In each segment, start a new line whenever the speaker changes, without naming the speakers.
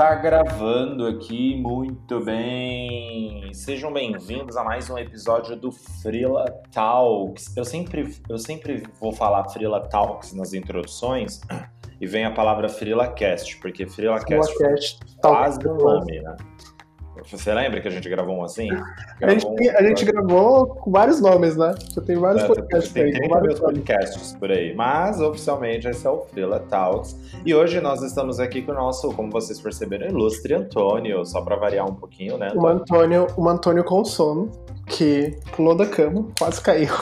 Tá gravando aqui muito bem. Sejam bem-vindos a mais um episódio do Frila Talks. Eu sempre, eu sempre vou falar Frila Talks nas introduções e vem a palavra FrilaCast, porque FrilaCast é quase um nome, né? Você lembra que a gente gravou um assim?
A gente, um... a gente, gravou com vários nomes, né? Já tem vários é, podcasts
tem,
aí.
Tem vários podcasts por aí. Mas, oficialmente, esse é o Frila Talks. E hoje nós estamos aqui com o nosso, como vocês perceberam, ilustre Antônio. Só para variar um pouquinho, né?
O Antônio, o Antônio com sono, que pulou da cama, quase caiu.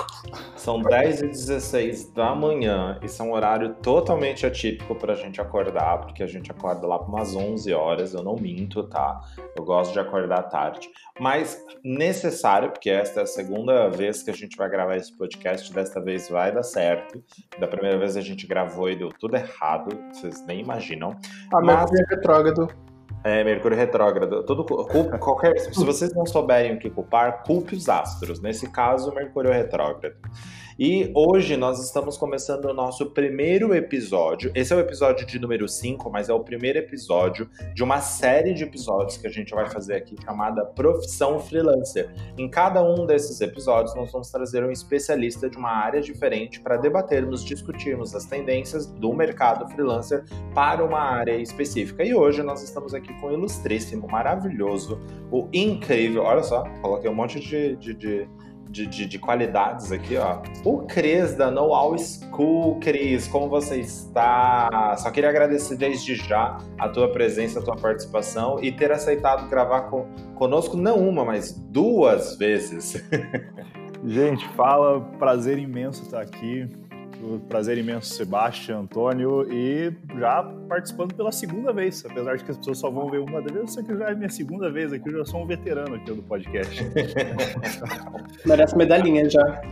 São 10 e 16 da manhã e são um horário totalmente atípico pra gente acordar, porque a gente acorda lá por umas 11 horas, eu não minto, tá? Eu gosto de acordar tarde. Mas necessário, porque esta é a segunda vez que a gente vai gravar esse podcast, desta vez vai dar certo. Da primeira vez a gente gravou e deu tudo errado, vocês nem imaginam.
A Mas... Mercúrio retrógrado.
É, Mercúrio retrógrado. Todo, qualquer, se vocês não souberem o que culpar, culpe os astros. Nesse caso, Mercúrio retrógrado. E hoje nós estamos começando o nosso primeiro episódio. Esse é o episódio de número 5, mas é o primeiro episódio de uma série de episódios que a gente vai fazer aqui chamada Profissão Freelancer. Em cada um desses episódios, nós vamos trazer um especialista de uma área diferente para debatermos, discutirmos as tendências do mercado freelancer para uma área específica. E hoje nós estamos aqui com o ilustríssimo, maravilhoso, o incrível. Olha só, coloquei um monte de, de, de de, de, de, qualidades aqui, ó. O Cris da No All School, Cris, como você está? Só queria agradecer desde já a tua presença, a tua participação e ter aceitado gravar com, conosco não uma, mas duas vezes.
Gente, fala, prazer imenso estar aqui. Prazer imenso, Sebastião, Antônio, e já participando pela segunda vez, apesar de que as pessoas só vão ver uma vez, eu sei que já é minha segunda vez aqui, eu já sou um veterano aqui do podcast.
merece medalhinha já.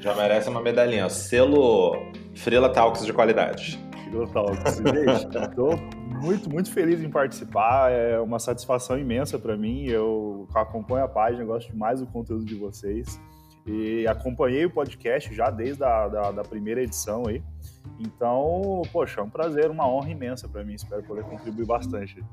Já merece uma medalhinha, selo Frila Talks de qualidade.
Frila Talks, gente, estou muito, muito feliz em participar, é uma satisfação imensa para mim, eu acompanho a página, gosto demais do conteúdo de vocês. E acompanhei o podcast já desde a da, da primeira edição aí. Então, poxa, é um prazer, uma honra imensa para mim. Espero poder contribuir bastante.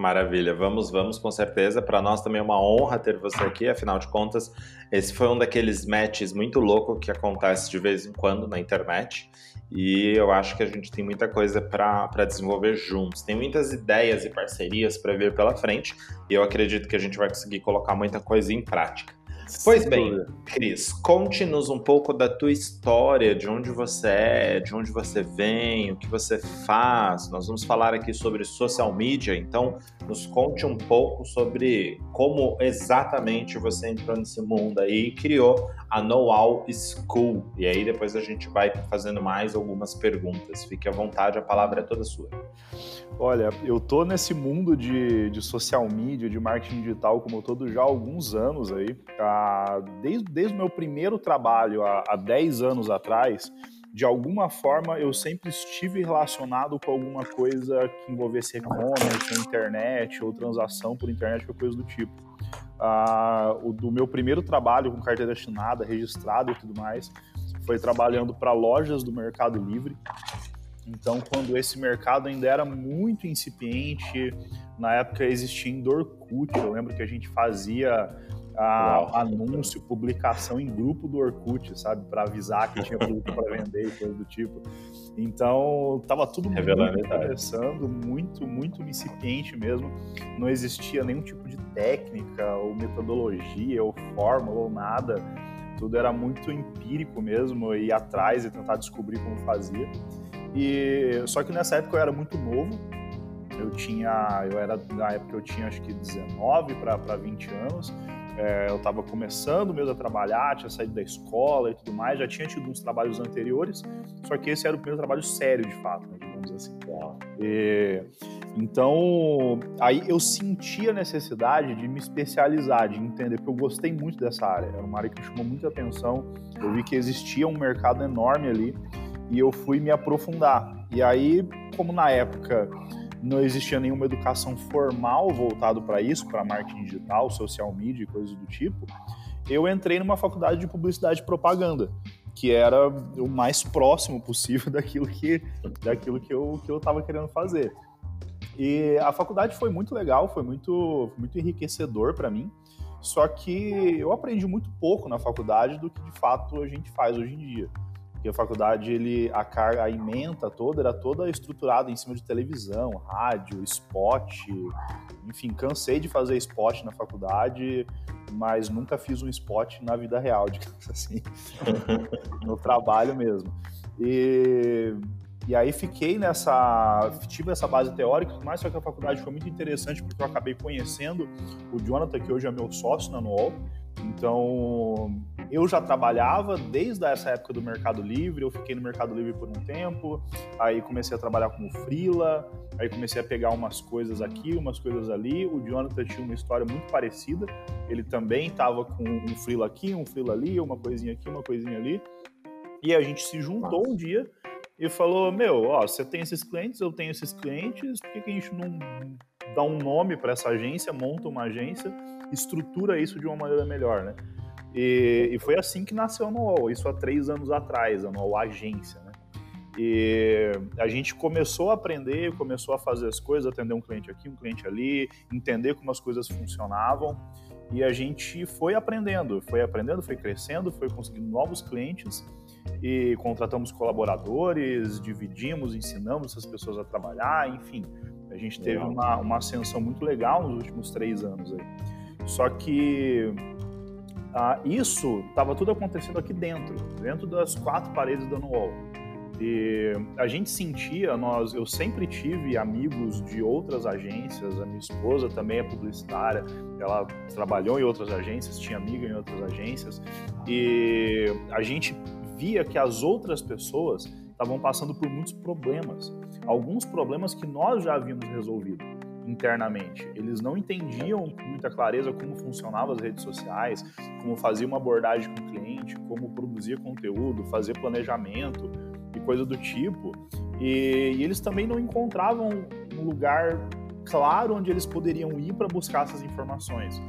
Maravilha, vamos, vamos com certeza. Para nós também é uma honra ter você aqui, afinal de contas, esse foi um daqueles matches muito louco que acontece de vez em quando na internet. E eu acho que a gente tem muita coisa para desenvolver juntos. Tem muitas ideias e parcerias para vir pela frente, e eu acredito que a gente vai conseguir colocar muita coisa em prática. Pois bem, Cris, conte-nos um pouco da tua história, de onde você é, de onde você vem, o que você faz. Nós vamos falar aqui sobre social media, então nos conte um pouco sobre como exatamente você entrou nesse mundo aí e criou a Know-How School. E aí depois a gente vai fazendo mais algumas perguntas. Fique à vontade, a palavra é toda sua.
Olha, eu tô nesse mundo de, de social media, de marketing digital como todo já há alguns anos aí. Ah, desde, desde o meu primeiro trabalho, há, há 10 anos atrás, de alguma forma eu sempre estive relacionado com alguma coisa que envolvesse e-commerce, internet, ou transação por internet, ou coisa do tipo. Ah, o do meu primeiro trabalho com carteira assinada, registrada e tudo mais, foi trabalhando para lojas do Mercado Livre. Então, quando esse mercado ainda era muito incipiente, na época existia ainda Orkut, eu lembro que a gente fazia a, anúncio, publicação em grupo do Orkut, sabe, para avisar que tinha produto para vender e coisa do tipo. Então, tava tudo Revelando muito começando, muito, muito incipiente mesmo. Não existia nenhum tipo de técnica ou metodologia ou fórmula ou nada. Tudo era muito empírico mesmo, ir atrás e tentar descobrir como fazia. E só que nessa época eu era muito novo. Eu tinha, eu era na época eu tinha acho que 19 para 20 anos. É, eu estava começando mesmo a trabalhar, tinha saído da escola e tudo mais, já tinha tido uns trabalhos anteriores, só que esse era o primeiro trabalho sério de fato, né, digamos assim. E, então, aí eu senti a necessidade de me especializar, de entender, porque eu gostei muito dessa área, era uma área que me chamou muita atenção, eu vi que existia um mercado enorme ali, e eu fui me aprofundar. E aí, como na época não existia nenhuma educação formal voltado para isso, para marketing digital, social media e coisas do tipo, eu entrei numa faculdade de publicidade e propaganda, que era o mais próximo possível daquilo que, daquilo que eu que eu estava querendo fazer. E a faculdade foi muito legal, foi muito, muito enriquecedor para mim. Só que eu aprendi muito pouco na faculdade do que de fato a gente faz hoje em dia. Porque a faculdade, ele, a carga, a ementa toda, era toda estruturada em cima de televisão, rádio, spot. Enfim, cansei de fazer spot na faculdade, mas nunca fiz um spot na vida real, digamos assim. no trabalho mesmo. E e aí fiquei nessa. tive essa base teórica, mas só que a faculdade foi muito interessante porque eu acabei conhecendo o Jonathan, que hoje é meu sócio na NOL. Então, eu já trabalhava desde essa época do Mercado Livre, eu fiquei no Mercado Livre por um tempo, aí comecei a trabalhar como freela, aí comecei a pegar umas coisas aqui, umas coisas ali. O Jonathan tinha uma história muito parecida, ele também estava com um freela aqui, um freela ali, uma coisinha aqui, uma coisinha ali. E a gente se juntou um dia e falou: Meu, ó, você tem esses clientes, eu tenho esses clientes, por que, que a gente não dá um nome para essa agência, monta uma agência, estrutura isso de uma maneira melhor, né? E, e foi assim que nasceu a Nool, isso há três anos atrás, a Nool Agência, né? E a gente começou a aprender, começou a fazer as coisas, atender um cliente aqui, um cliente ali, entender como as coisas funcionavam. E a gente foi aprendendo, foi aprendendo, foi crescendo, foi conseguindo novos clientes e contratamos colaboradores, dividimos, ensinamos essas pessoas a trabalhar, enfim. A gente teve uma, uma ascensão muito legal nos últimos três anos aí. Só que ah, isso estava tudo acontecendo aqui dentro, dentro das quatro paredes da Nuol. E a gente sentia, nós, eu sempre tive amigos de outras agências, a minha esposa também é publicitária, ela trabalhou em outras agências, tinha amiga em outras agências, e a gente via que as outras pessoas estavam passando por muitos problemas. Alguns problemas que nós já havíamos resolvido internamente. Eles não entendiam com muita clareza como funcionavam as redes sociais, como fazer uma abordagem com o cliente, como produzir conteúdo, fazer planejamento e coisa do tipo. E, e eles também não encontravam um lugar claro onde eles poderiam ir para buscar essas informações.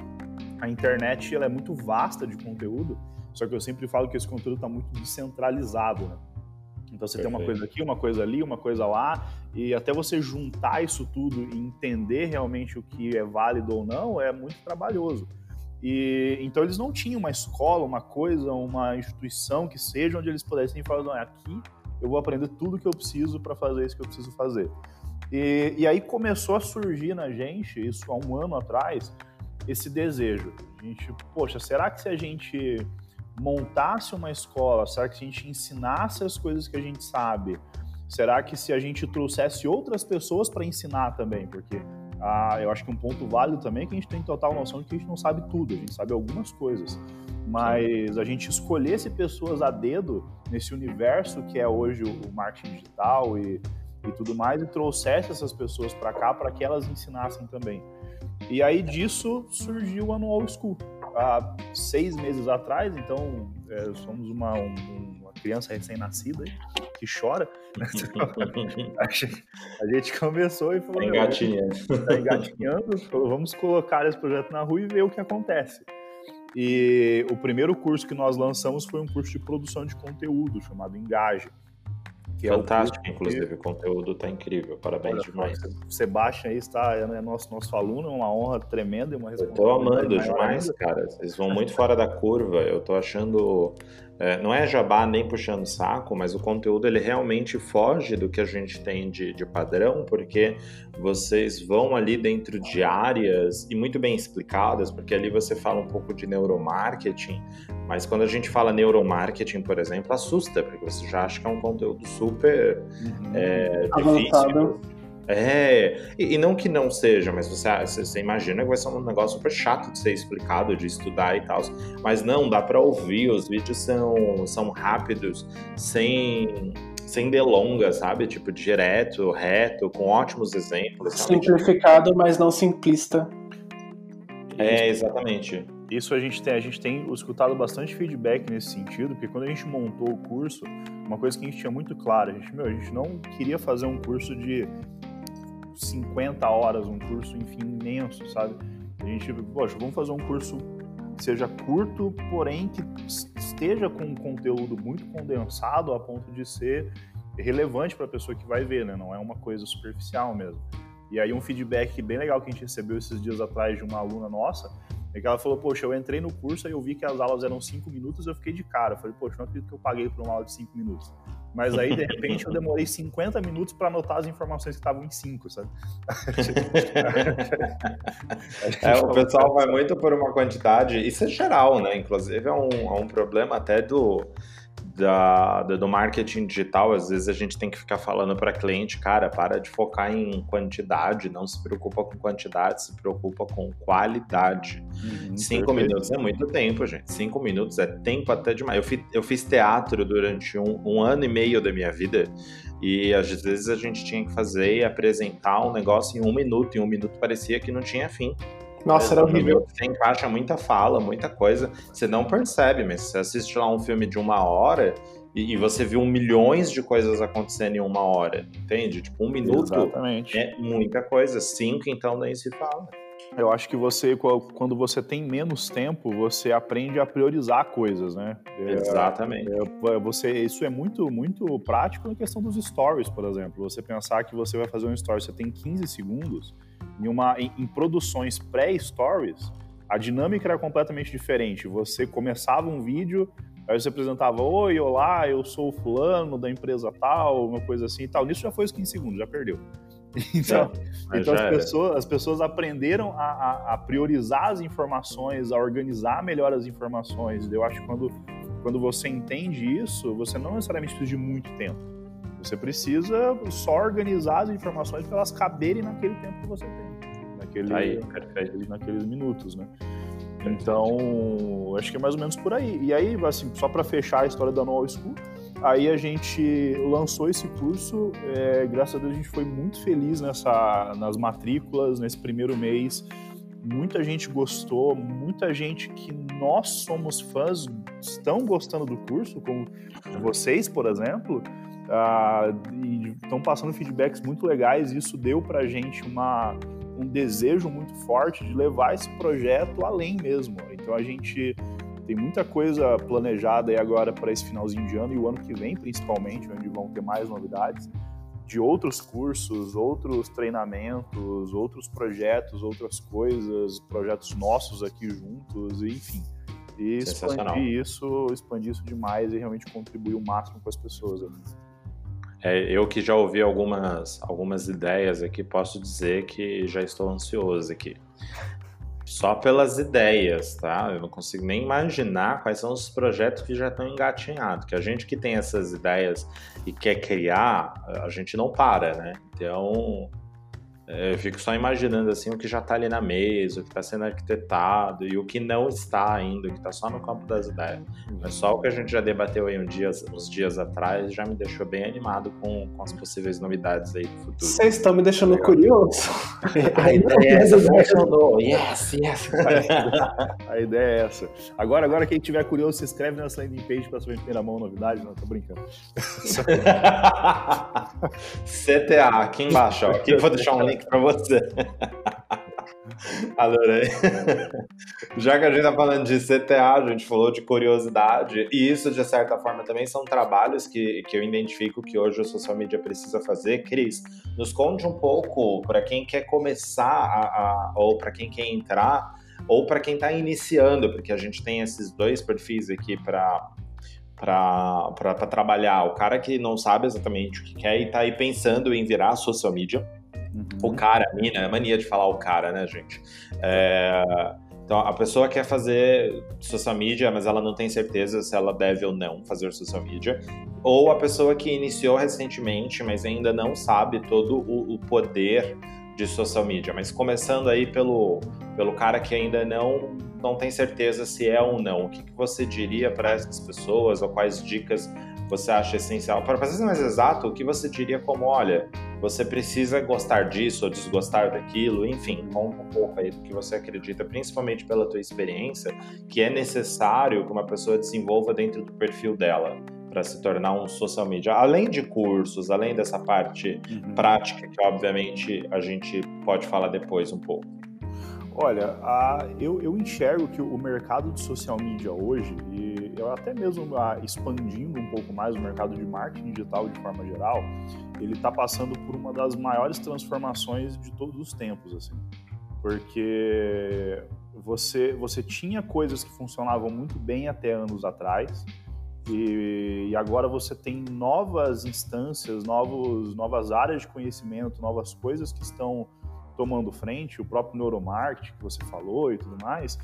A internet ela é muito vasta de conteúdo só que eu sempre falo que esse conteúdo está muito descentralizado, né? Então você Perfeito. tem uma coisa aqui, uma coisa ali, uma coisa lá, e até você juntar isso tudo e entender realmente o que é válido ou não é muito trabalhoso. E então eles não tinham uma escola, uma coisa, uma instituição que seja onde eles pudessem falar, não, é aqui eu vou aprender tudo que eu preciso para fazer isso que eu preciso fazer. E, e aí começou a surgir na gente, isso há um ano atrás, esse desejo. A gente, poxa, será que se a gente montasse uma escola, será que se a gente ensinasse as coisas que a gente sabe, será que se a gente trouxesse outras pessoas para ensinar também, porque ah, eu acho que um ponto válido também é que a gente tem total noção de que a gente não sabe tudo, a gente sabe algumas coisas, mas a gente escolhesse pessoas a dedo nesse universo que é hoje o marketing digital e, e tudo mais e trouxesse essas pessoas para cá para que elas ensinassem também. E aí disso surgiu o Anual School há seis meses atrás, então é, somos uma, um, uma criança recém-nascida que chora. a gente começou e falou:
tá engatinhando.
Tá engatinhando, falou, vamos colocar esse projeto na rua e ver o que acontece. E o primeiro curso que nós lançamos foi um curso de produção de conteúdo chamado Engaje.
Que Fantástico, é o inclusive, o conteúdo está incrível, parabéns Olha,
demais. Sebastião aí está, é nosso, nosso aluno, é uma honra tremenda e uma
responsabilidade. Eu estou amando demais, ainda. cara. Vocês vão muito fora da curva. Eu estou achando é, não é jabá nem puxando saco, mas o conteúdo ele realmente foge do que a gente tem de, de padrão, porque vocês vão ali dentro de áreas e muito bem explicadas, porque ali você fala um pouco de neuromarketing, mas quando a gente fala neuromarketing, por exemplo, assusta, porque você já acha que é um conteúdo super uhum. é, difícil. É, e, e, não que não seja, mas você, você imagina que vai ser um negócio super chato de ser explicado, de estudar e tal. Mas não, dá para ouvir, os vídeos são, são rápidos, sem, sem delongas, sabe? Tipo, direto, reto, com ótimos exemplos.
Sabe? Simplificado, mas não simplista.
É, exatamente.
Isso a gente tem, a gente tem escutado bastante feedback nesse sentido, porque quando a gente montou o curso, uma coisa que a gente tinha muito clara, a gente, meu, a gente não queria fazer um curso de 50 horas, um curso, enfim, imenso, sabe? A gente, poxa, vamos fazer um curso que seja curto, porém que esteja com um conteúdo muito condensado a ponto de ser relevante para a pessoa que vai ver, né? Não é uma coisa superficial mesmo. E aí um feedback bem legal que a gente recebeu esses dias atrás de uma aluna nossa, é que ela falou, poxa, eu entrei no curso e eu vi que as aulas eram cinco minutos, eu fiquei de cara. Eu falei, poxa, não acredito que eu paguei por uma aula de cinco minutos. Mas aí, de repente, eu demorei 50 minutos para anotar as informações que estavam em 5, sabe?
é, o pessoal vai muito por uma quantidade, isso é geral, né? Inclusive é um, é um problema até do da, do marketing digital, às vezes a gente tem que ficar falando para cliente, cara, para de focar em quantidade, não se preocupa com quantidade, se preocupa com qualidade. Uhum, Cinco perfeito. minutos é muito tempo, gente. Cinco minutos é tempo até demais. Eu fiz, eu fiz teatro durante um, um ano e meio da minha vida e às vezes a gente tinha que fazer e apresentar um negócio em um minuto, e um minuto parecia que não tinha fim.
Nossa, era horrível.
Você encaixa muita fala, muita coisa. Você não percebe, mas você assiste lá um filme de uma hora e, e você viu milhões de coisas acontecendo em uma hora, entende? Tipo, um minuto
Exatamente.
é muita coisa. Cinco, então, nem se fala.
Eu acho que você, quando você tem menos tempo, você aprende a priorizar coisas, né?
É, Exatamente.
É, você, isso é muito, muito prático na questão dos stories, por exemplo. Você pensar que você vai fazer um story, você tem 15 segundos, em, uma, em, em produções pré-stories, a dinâmica era completamente diferente. Você começava um vídeo, aí você apresentava, oi, olá, eu sou o fulano da empresa tal, uma coisa assim e tal. Nisso já foi os 15 segundos, já perdeu. Então, é, então as, pessoas, as pessoas aprenderam a, a, a, priorizar as informações, a organizar melhor as informações. Eu acho que quando, quando você entende isso, você não necessariamente precisa de muito tempo. Você precisa só organizar as informações para elas caberem naquele tempo que você tem, naquele,
aí,
naqueles, naqueles minutos, né? Então, acho que é mais ou menos por aí. E aí, assim, só para fechar a história da No School, aí a gente lançou esse curso. É, graças a Deus, a gente foi muito feliz nessa, nas matrículas, nesse primeiro mês. Muita gente gostou, muita gente que nós somos fãs estão gostando do curso, como vocês, por exemplo. Uh, e estão passando feedbacks muito legais. E isso deu para a gente uma, um desejo muito forte de levar esse projeto além mesmo. Então a gente tem muita coisa planejada aí agora para esse finalzinho de ano e o ano que vem, principalmente, onde vão ter mais novidades de outros cursos, outros treinamentos, outros projetos, outras coisas, projetos nossos aqui juntos, enfim. E expandir isso, expandir isso demais e realmente contribuir o máximo com as pessoas. Ali.
É, eu que já ouvi algumas, algumas ideias aqui, posso dizer que já estou ansioso aqui. Só pelas ideias, tá? Eu não consigo nem imaginar quais são os projetos que já estão engatinhados. Que a gente que tem essas ideias e quer criar, a gente não para, né? Então, eu fico só imaginando assim o que já está ali na mesa, o que está sendo arquitetado e o que não está ainda, o que está só no campo das ideias. Mas só o que a gente já debateu aí um dia, uns dias atrás já me deixou bem animado com, com as possíveis novidades aí do futuro.
Vocês estão me deixando curioso.
A ideia é essa, funcionou. Yes, yes.
a ideia é essa. Agora, agora quem tiver curioso, se inscreve nessa landing page para saber em primeira mão novidade. Não, tô brincando.
CTA, aqui embaixo, ó. Aqui eu vou deixar um link para você. Adorei. Já que a gente tá falando de CTA, a gente falou de curiosidade, e isso, de certa forma, também são trabalhos que, que eu identifico que hoje o social media precisa fazer. Cris, nos conte um pouco para quem quer começar, a, a ou para quem quer entrar, ou para quem está iniciando, porque a gente tem esses dois perfis aqui para para trabalhar. O cara que não sabe exatamente o que quer e está aí pensando em virar social media Uhum. O cara, a mina, é mania de falar o cara, né, gente? É, então, a pessoa quer fazer social media, mas ela não tem certeza se ela deve ou não fazer social media. Ou a pessoa que iniciou recentemente, mas ainda não sabe todo o, o poder de social media. Mas começando aí pelo, pelo cara que ainda não, não tem certeza se é ou não, o que, que você diria para essas pessoas ou quais dicas você acha essencial? Para fazer mais exato, o que você diria como, olha, você precisa gostar disso ou desgostar daquilo, enfim, conta um pouco aí do que você acredita, principalmente pela tua experiência, que é necessário que uma pessoa desenvolva dentro do perfil dela para se tornar um social media, além de cursos, além dessa parte uhum. prática que obviamente a gente pode falar depois um pouco.
Olha, a, eu, eu enxergo que o mercado de social media hoje, e eu até mesmo a, expandindo um pouco mais o mercado de marketing digital de forma geral, ele está passando por uma das maiores transformações de todos os tempos, assim. Porque você, você tinha coisas que funcionavam muito bem até anos atrás, e, e, agora você tem novas instâncias, novos, novas áreas de conhecimento, novas coisas que estão tomando frente, o próprio neuromarketing que você falou e tudo mais,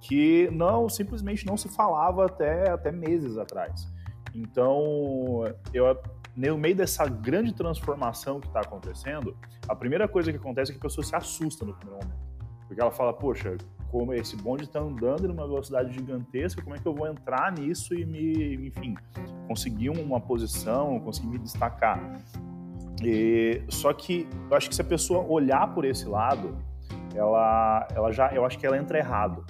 que não simplesmente não se falava até, até meses atrás. Então, eu, no meio dessa grande transformação que está acontecendo, a primeira coisa que acontece é que a pessoa se assusta no primeiro momento. Porque ela fala, poxa, como esse bonde está andando numa velocidade gigantesca, como é que eu vou entrar nisso e me, enfim, conseguir uma posição, conseguir me destacar? E, só que eu acho que se a pessoa olhar por esse lado, ela, ela já, eu acho que ela entra errado.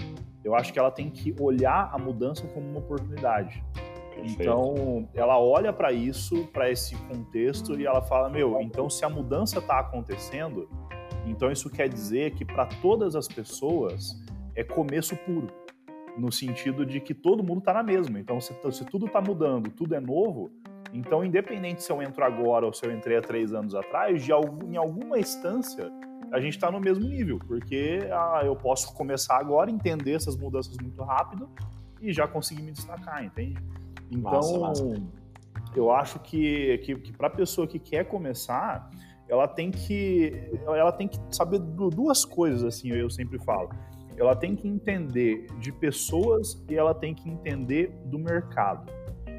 Eu acho que ela tem que olhar a mudança como uma oportunidade. Então, ela olha para isso, para esse contexto e ela fala: "Meu, então se a mudança está acontecendo, então isso quer dizer que para todas as pessoas é começo puro, no sentido de que todo mundo está na mesma. Então, se, se tudo está mudando, tudo é novo, então, independente se eu entro agora ou se eu entrei há três anos atrás, de algum, em alguma instância a gente está no mesmo nível, porque ah, eu posso começar agora, entender essas mudanças muito rápido e já conseguir me destacar, entende? Então, massa, massa. eu acho que, que, que para a pessoa que quer começar, ela tem que ela tem que saber duas coisas, assim, eu sempre falo. Ela tem que entender de pessoas e ela tem que entender do mercado.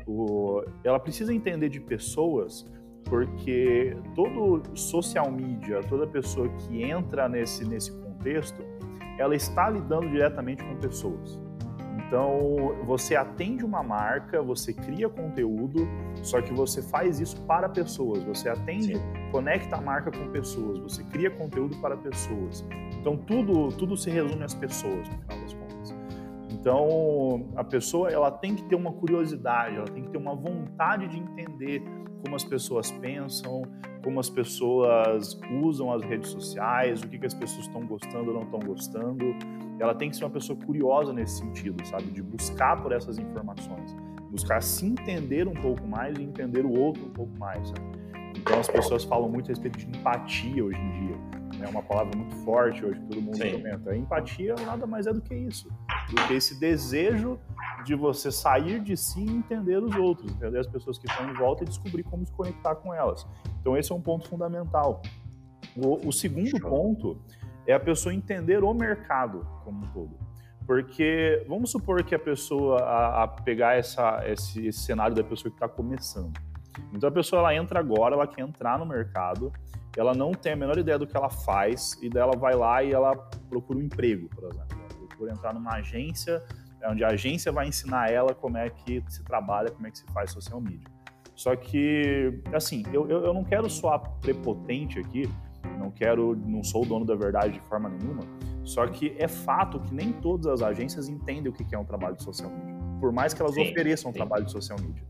O, ela precisa entender de pessoas porque todo social media, toda pessoa que entra nesse, nesse contexto, ela está lidando diretamente com pessoas. Então, você atende uma marca, você cria conteúdo, só que você faz isso para pessoas. Você atende, Sim. conecta a marca com pessoas, você cria conteúdo para pessoas. Então, tudo, tudo se resume às pessoas, no final das contas. Então, a pessoa ela tem que ter uma curiosidade, ela tem que ter uma vontade de entender como as pessoas pensam, como as pessoas usam as redes sociais, o que, que as pessoas estão gostando ou não estão gostando. Ela tem que ser uma pessoa curiosa nesse sentido, sabe? De buscar por essas informações, buscar se entender um pouco mais e entender o outro um pouco mais. Sabe? Então, as pessoas falam muito a respeito de empatia hoje em dia é uma palavra muito forte hoje que todo mundo Sim. comenta. A empatia nada mais é do que isso, do que esse desejo de você sair de si e entender os outros, entender as pessoas que estão em volta e descobrir como se conectar com elas. Então esse é um ponto fundamental. O, o segundo Show. ponto é a pessoa entender o mercado como um todo. Porque vamos supor que a pessoa, a, a pegar essa, esse, esse cenário da pessoa que está começando. Então a pessoa ela entra agora, ela quer entrar no mercado, ela não tem a menor ideia do que ela faz e dela vai lá e ela procura um emprego, por exemplo. Ela procura entrar numa agência, é onde a agência vai ensinar ela como é que se trabalha, como é que se faz social media. Só que, assim, eu, eu, eu não quero soar prepotente aqui, não quero, não sou o dono da verdade de forma nenhuma, só que é fato que nem todas as agências entendem o que é um trabalho de social media, por mais que elas sim, ofereçam um trabalho de social media.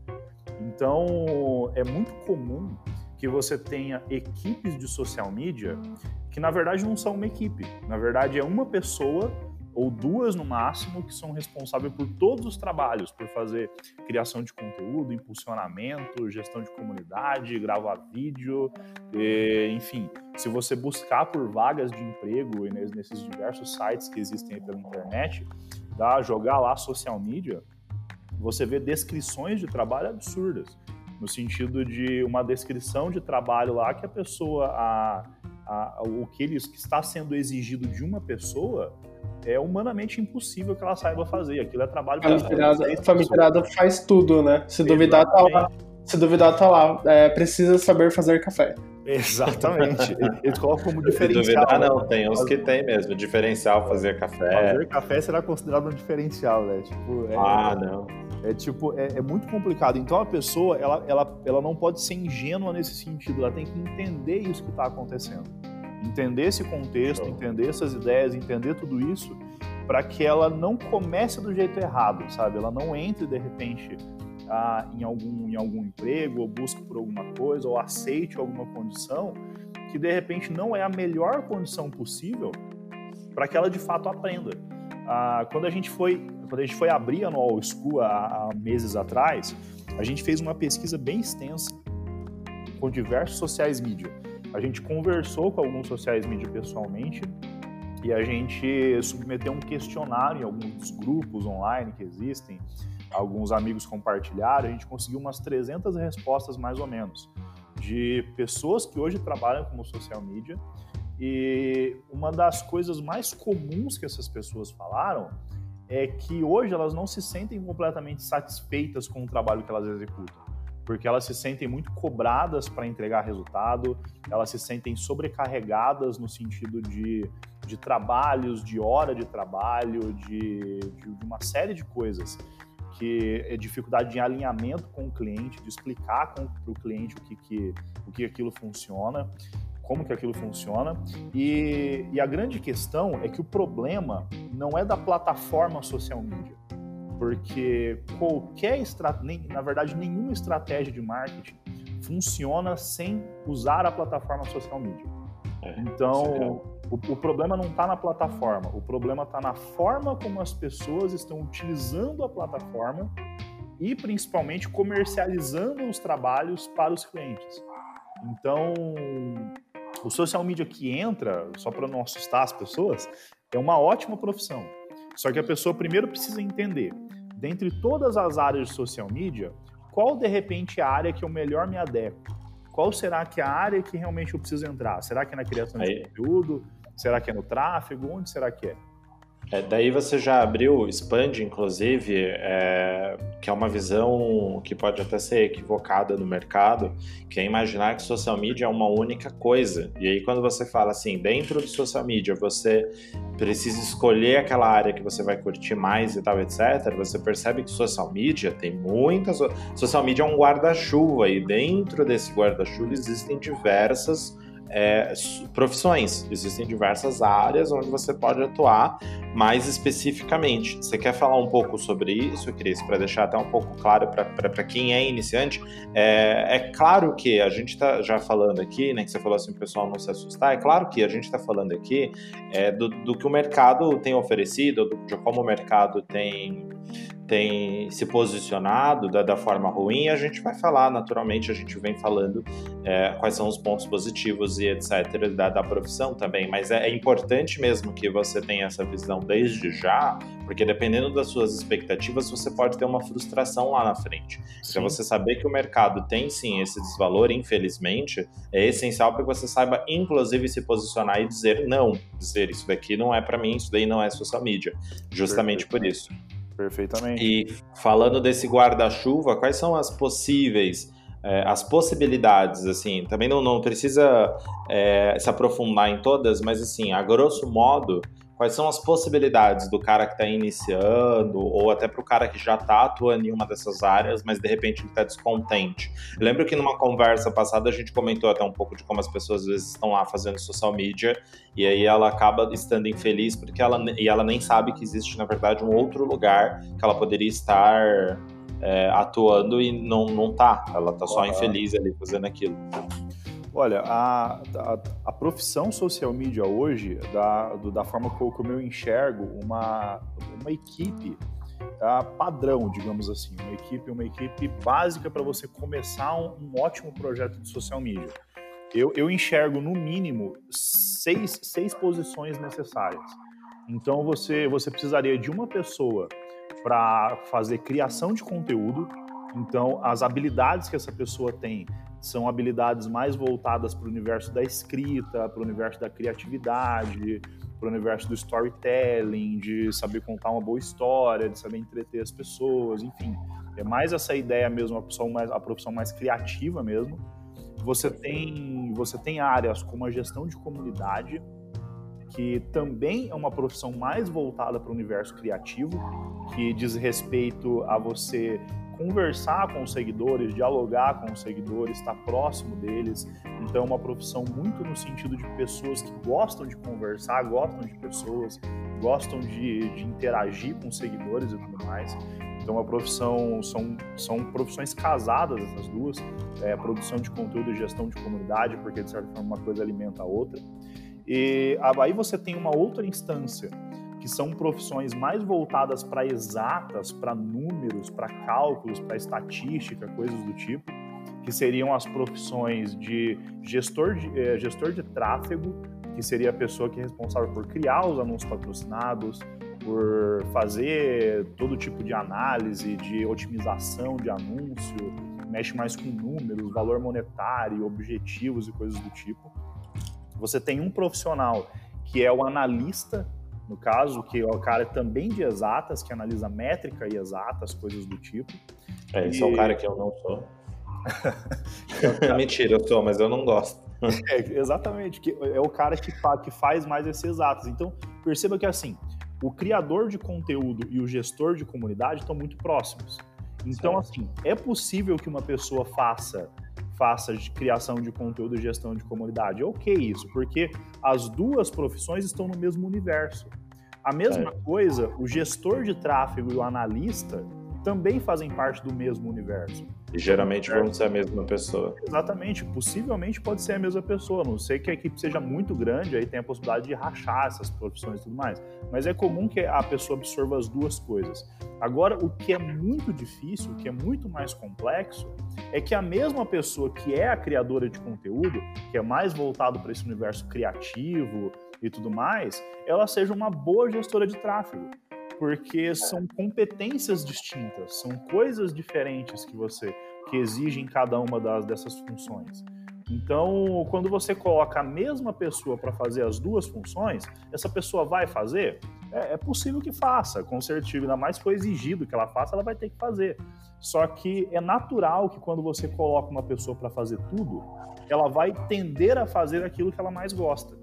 Então, é muito comum que você tenha equipes de social media que na verdade não são uma equipe, na verdade é uma pessoa ou duas no máximo que são responsáveis por todos os trabalhos, por fazer criação de conteúdo, impulsionamento, gestão de comunidade, gravar vídeo, e, enfim. Se você buscar por vagas de emprego nesses diversos sites que existem pela internet, dá, jogar lá social media, você vê descrições de trabalho absurdas no sentido de uma descrição de trabalho lá que a pessoa, a, a, o que, ele, que está sendo exigido de uma pessoa é humanamente impossível que ela saiba fazer. Aquilo é trabalho para
A famigerada faz tudo, né? Se duvidar, tá lá. Se duvidar, tá lá. É, precisa saber fazer café.
Exatamente. Eles colocam como diferencial.
Duvidar, não. Tem uns que tem mesmo. Diferencial, fazer café.
Fazer café será considerado um diferencial, né? Tipo,
é, ah, não.
É tipo, é, é, muito complicado. Então a pessoa, ela, ela, ela não pode ser ingênua nesse sentido, ela tem que entender isso que está acontecendo. Entender esse contexto, entender essas ideias, entender tudo isso, para que ela não comece do jeito errado, sabe? Ela não entre de repente em, algum, em algum emprego, ou busque por alguma coisa, ou aceite alguma condição que de repente não é a melhor condição possível para que ela de fato aprenda. Ah, quando a gente foi quando a gente foi abrir a Anual School há, há meses atrás, a gente fez uma pesquisa bem extensa com diversos sociais mídia. A gente conversou com alguns sociais mídia pessoalmente e a gente submeteu um questionário em alguns grupos online que existem, alguns amigos compartilharam, a gente conseguiu umas 300 respostas mais ou menos de pessoas que hoje trabalham como social media. E uma das coisas mais comuns que essas pessoas falaram é que hoje elas não se sentem completamente satisfeitas com o trabalho que elas executam porque elas se sentem muito cobradas para entregar resultado, elas se sentem sobrecarregadas no sentido de, de trabalhos, de hora de trabalho, de, de, de uma série de coisas que é dificuldade de alinhamento com o cliente, de explicar para o cliente o que, que, o que aquilo funciona, como que aquilo funciona. E, e a grande questão é que o problema não é da plataforma social media porque qualquer estratégia, na verdade, nenhuma estratégia de marketing funciona sem usar a plataforma social media. É, então, o, o, problema não está na plataforma, o problema está na forma como as pessoas estão utilizando a plataforma e principalmente comercializando os trabalhos para os clientes. Então, o social media que entra, só para não assustar as pessoas, é uma ótima profissão. Só que a pessoa primeiro precisa entender dentre todas as áreas de social media, qual de repente é a área que eu melhor me adequo? Qual será que é a área que realmente eu preciso entrar? Será que é na criação de Aí. conteúdo? Será que é no tráfego? Onde será que é?
É, daí você já abriu, expande, inclusive, é, que é uma visão que pode até ser equivocada no mercado, que é imaginar que social media é uma única coisa. E aí, quando você fala assim, dentro do social media, você precisa escolher aquela área que você vai curtir mais e tal, etc., você percebe que social media tem muitas. Social media é um guarda-chuva, e dentro desse guarda-chuva existem diversas é, profissões. Existem diversas áreas onde você pode atuar mais especificamente. Você quer falar um pouco sobre isso, Cris, para deixar até um pouco claro para quem é iniciante? É, é claro que a gente está já falando aqui, né, que você falou assim, pessoal não se assustar, é claro que a gente está falando aqui é, do, do, que o mercado tem oferecido, do, de como o mercado tem tem se posicionado da, da, forma ruim, a gente vai falar, naturalmente, a gente vem falando é, quais são os pontos positivos e etc. da, da profissão também, mas é, é, importante mesmo que você tenha essa visão desde já, porque dependendo das suas expectativas, você pode ter uma frustração lá na frente. Então, você saber que o mercado tem sim esse desvalor, infelizmente, é essencial para que você saiba, inclusive, se posicionar e dizer não, dizer isso daqui não é para mim, isso daí não é social media, justamente Perfeito. por isso.
Perfeitamente.
E falando desse guarda-chuva, quais são as possíveis, é, as possibilidades, assim, também não, não precisa é, se aprofundar em todas, mas assim, a grosso modo, quais são as possibilidades do cara que está iniciando, ou até para o cara que já está atuando em uma dessas áreas, mas de repente ele está descontente. Eu lembro que numa conversa passada a gente comentou até um pouco de como as pessoas às vezes estão lá fazendo social media e aí ela acaba estando infeliz porque ela, e ela nem sabe que existe, na verdade, um outro lugar que ela poderia estar é, atuando e não, não tá. Ela tá só infeliz ali fazendo aquilo.
Olha, a, a, a, profissão social media hoje, da, do, da forma como eu enxergo, uma, uma equipe tá, padrão, digamos assim, uma equipe, uma equipe básica para você começar um, um, ótimo projeto de social media. Eu, eu enxergo, no mínimo, seis, seis posições necessárias. Então, você, você precisaria de uma pessoa para fazer criação de conteúdo, então, as habilidades que essa pessoa tem são habilidades mais voltadas para o universo da escrita, para o universo da criatividade, para o universo do storytelling, de saber contar uma boa história, de saber entreter as pessoas, enfim. É mais essa ideia mesmo, a profissão mais, a profissão mais criativa mesmo. Você tem, você tem áreas como a gestão de comunidade, que também é uma profissão mais voltada para o universo criativo, que diz respeito a você conversar com os seguidores, dialogar com os seguidores, estar próximo deles. Então, é uma profissão muito no sentido de pessoas que gostam de conversar, gostam de pessoas, gostam de, de interagir com os seguidores e tudo mais. Então, a profissão são, são profissões casadas essas duas, é, produção de conteúdo e gestão de comunidade, porque de certa forma uma coisa alimenta a outra. E aí você tem uma outra instância, que são profissões mais voltadas para exatas, para números, para cálculos, para estatística, coisas do tipo, que seriam as profissões de gestor de, eh, gestor de tráfego, que seria a pessoa que é responsável por criar os anúncios patrocinados, por fazer todo tipo de análise, de otimização de anúncio, mexe mais com números, valor monetário, objetivos e coisas do tipo. Você tem um profissional que é o analista, no caso, que é o cara também de exatas, que analisa métrica e exatas, coisas do tipo.
É, esse e... é o cara que eu não sou. Mentira, eu sou, mas eu não gosto.
É, exatamente, que é o cara que, fa que faz mais esses exatos. Então, perceba que assim, o criador de conteúdo e o gestor de comunidade estão muito próximos. Então, certo. assim, é possível que uma pessoa faça faça de criação de conteúdo e gestão de comunidade. É ok isso, porque as duas profissões estão no mesmo universo. A mesma certo. coisa, o gestor de tráfego e o analista também fazem parte do mesmo universo.
E geralmente vão ser a mesma pessoa.
Exatamente, possivelmente pode ser a mesma pessoa, a não sei que a equipe seja muito grande, aí tem a possibilidade de rachar essas profissões e tudo mais. Mas é comum que a pessoa absorva as duas coisas. Agora, o que é muito difícil, o que é muito mais complexo, é que a mesma pessoa que é a criadora de conteúdo, que é mais voltado para esse universo criativo e tudo mais, ela seja uma boa gestora de tráfego porque são competências distintas, são coisas diferentes que você que exigem cada uma das, dessas funções. Então, quando você coloca a mesma pessoa para fazer as duas funções, essa pessoa vai fazer? É, é possível que faça, com certeza, ainda mais for exigido que ela faça, ela vai ter que fazer. Só que é natural que quando você coloca uma pessoa para fazer tudo, ela vai tender a fazer aquilo que ela mais gosta.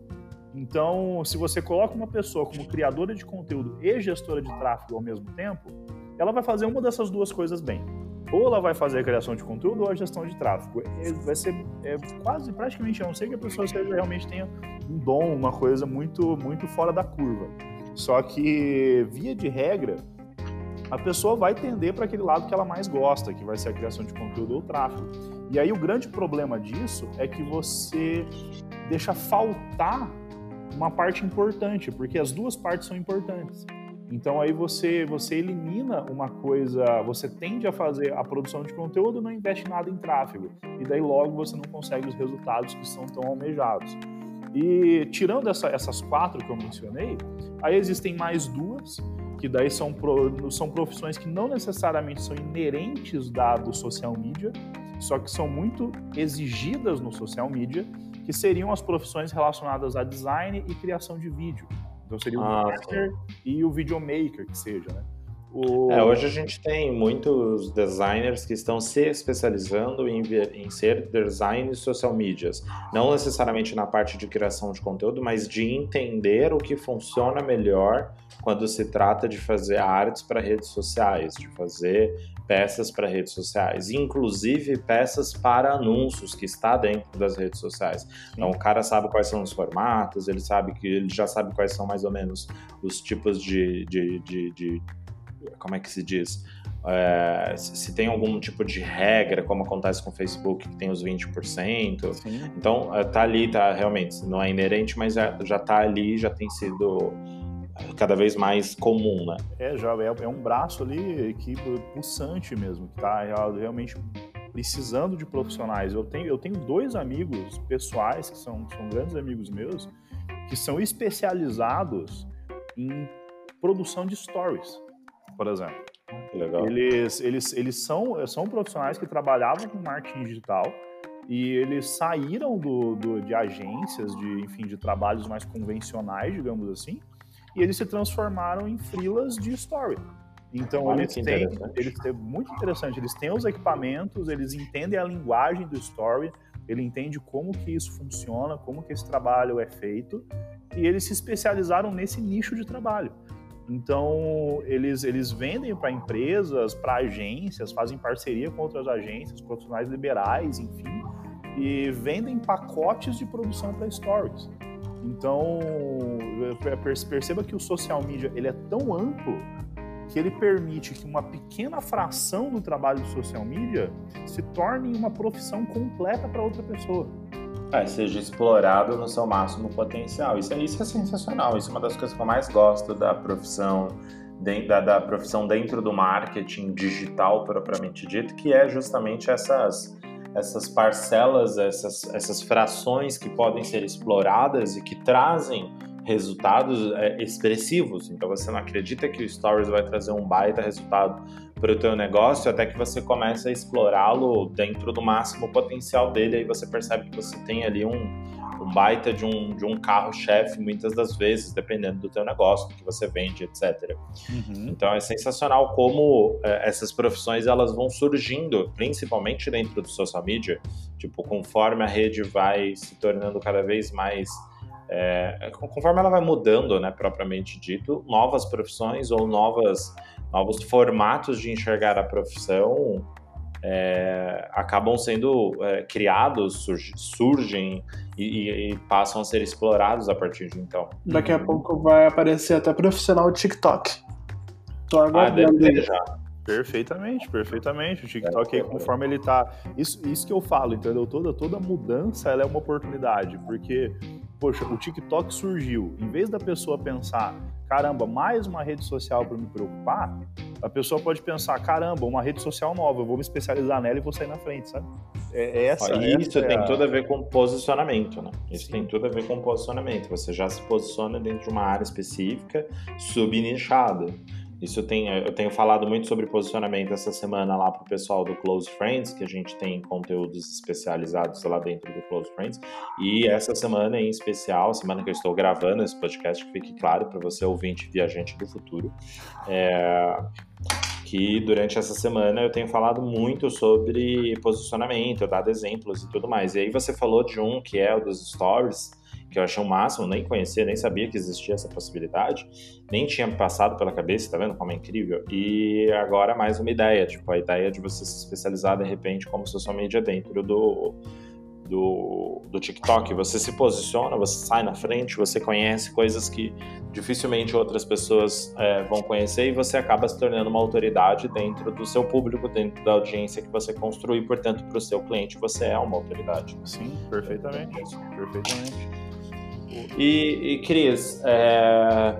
Então, se você coloca uma pessoa como criadora de conteúdo e gestora de tráfego ao mesmo tempo, ela vai fazer uma dessas duas coisas bem. Ou ela vai fazer a criação de conteúdo ou a gestão de tráfego. É, vai ser é, quase, praticamente, a não ser que a pessoa realmente tenha um dom, uma coisa muito, muito fora da curva. Só que, via de regra, a pessoa vai tender para aquele lado que ela mais gosta, que vai ser a criação de conteúdo ou tráfego. E aí o grande problema disso é que você deixa faltar uma parte importante, porque as duas partes são importantes. Então aí você você elimina uma coisa, você tende a fazer a produção de conteúdo, não investe nada em tráfego e daí logo você não consegue os resultados que são tão almejados. E tirando essa, essas quatro que eu mencionei, aí existem mais duas que daí são, pro, são profissões que não necessariamente são inerentes da do social media, só que são muito exigidas no social media que seriam as profissões relacionadas a design e criação de vídeo. Então seria o ah, e o videomaker, que seja, né?
O... É, hoje a gente tem muitos designers que estão se especializando em, em ser design social medias. Não necessariamente na parte de criação de conteúdo, mas de entender o que funciona melhor quando se trata de fazer artes para redes sociais, de fazer peças para redes sociais, inclusive peças para anúncios que está dentro das redes sociais. Então o cara sabe quais são os formatos, ele sabe que ele já sabe quais são mais ou menos os tipos de, de, de, de como é que se diz? É, se tem algum tipo de regra, como acontece com o Facebook, que tem os 20%. Sim. Então, é, tá ali, tá realmente, não é inerente, mas já, já tá ali, já tem sido cada vez mais comum, né?
É, já é, é um braço ali que pulsante mesmo, que tá realmente precisando de profissionais. Eu tenho, eu tenho dois amigos pessoais que são, são grandes amigos meus que são especializados em produção de stories, por exemplo.
Legal.
Eles, eles, eles são, são profissionais que trabalhavam com marketing digital e eles saíram do, do, de agências, de, enfim, de trabalhos mais convencionais, digamos assim, e eles se transformaram em frilas de story. Então Olha eles têm, eles têm muito interessante, eles têm os equipamentos, eles entendem a linguagem do story, ele entende como que isso funciona, como que esse trabalho é feito, e eles se especializaram nesse nicho de trabalho. Então, eles, eles vendem para empresas, para agências, fazem parceria com outras agências, profissionais liberais, enfim, e vendem pacotes de produção para stories. Então, perceba que o social media ele é tão amplo que ele permite que uma pequena fração do trabalho do social media se torne uma profissão completa para outra pessoa.
é, seja explorado no seu máximo potencial. Isso, isso é sensacional. Isso é uma das coisas que eu mais gosto da profissão, da, da profissão dentro do marketing digital propriamente dito, que é justamente essas essas parcelas, essas, essas frações que podem ser exploradas e que trazem resultados é, expressivos. Então você não acredita que o Stories vai trazer um baita resultado para o teu negócio até que você começa a explorá-lo dentro do máximo potencial dele. Aí você percebe que você tem ali um, um baita de um, de um carro-chefe muitas das vezes, dependendo do teu negócio, do que você vende, etc. Uhum. Então é sensacional como é, essas profissões elas vão surgindo, principalmente dentro do social media, tipo conforme a rede vai se tornando cada vez mais é, conforme ela vai mudando, né, propriamente dito, novas profissões ou novas, novos formatos de enxergar a profissão é, acabam sendo é, criados, surg, surgem e, e, passam a ser explorados a partir de então.
Daqui a uhum. pouco vai aparecer até profissional TikTok.
Tô aguardando. Ah, já. Perfeitamente, perfeitamente. O TikTok, é, conforme ele tá. Isso, isso que eu falo, entendeu? Toda, toda mudança ela é uma oportunidade, porque poxa, o TikTok surgiu, em vez da pessoa pensar, caramba, mais uma rede social para me preocupar, a pessoa pode pensar, caramba, uma rede social nova, eu vou me especializar nela e vou sair na frente, sabe?
É, é essa, isso essa tem é a... tudo a ver com posicionamento, né? Isso Sim. tem tudo a ver com posicionamento. Você já se posiciona dentro de uma área específica, subnichada. Isso tem, eu tenho falado muito sobre posicionamento essa semana lá para o pessoal do Close Friends, que a gente tem conteúdos especializados lá dentro do Close Friends. E essa semana em especial, semana que eu estou gravando esse podcast, que fique claro para você, ouvinte viajante do futuro, é, que durante essa semana eu tenho falado muito sobre posicionamento, dado exemplos e tudo mais. E aí você falou de um que é o dos stories, que eu achei o máximo, nem conhecia, nem sabia que existia essa possibilidade, nem tinha passado pela cabeça, tá vendo como é incrível? E agora mais uma ideia, tipo, a ideia de você se especializar de repente como social media dentro do, do, do TikTok. Você se posiciona, você sai na frente, você conhece coisas que dificilmente outras pessoas é, vão conhecer e você acaba se tornando uma autoridade dentro do seu público, dentro da audiência que você construi, portanto, para o seu cliente você é uma autoridade.
Sim, perfeitamente. Perfeitamente.
E, e Cris, é,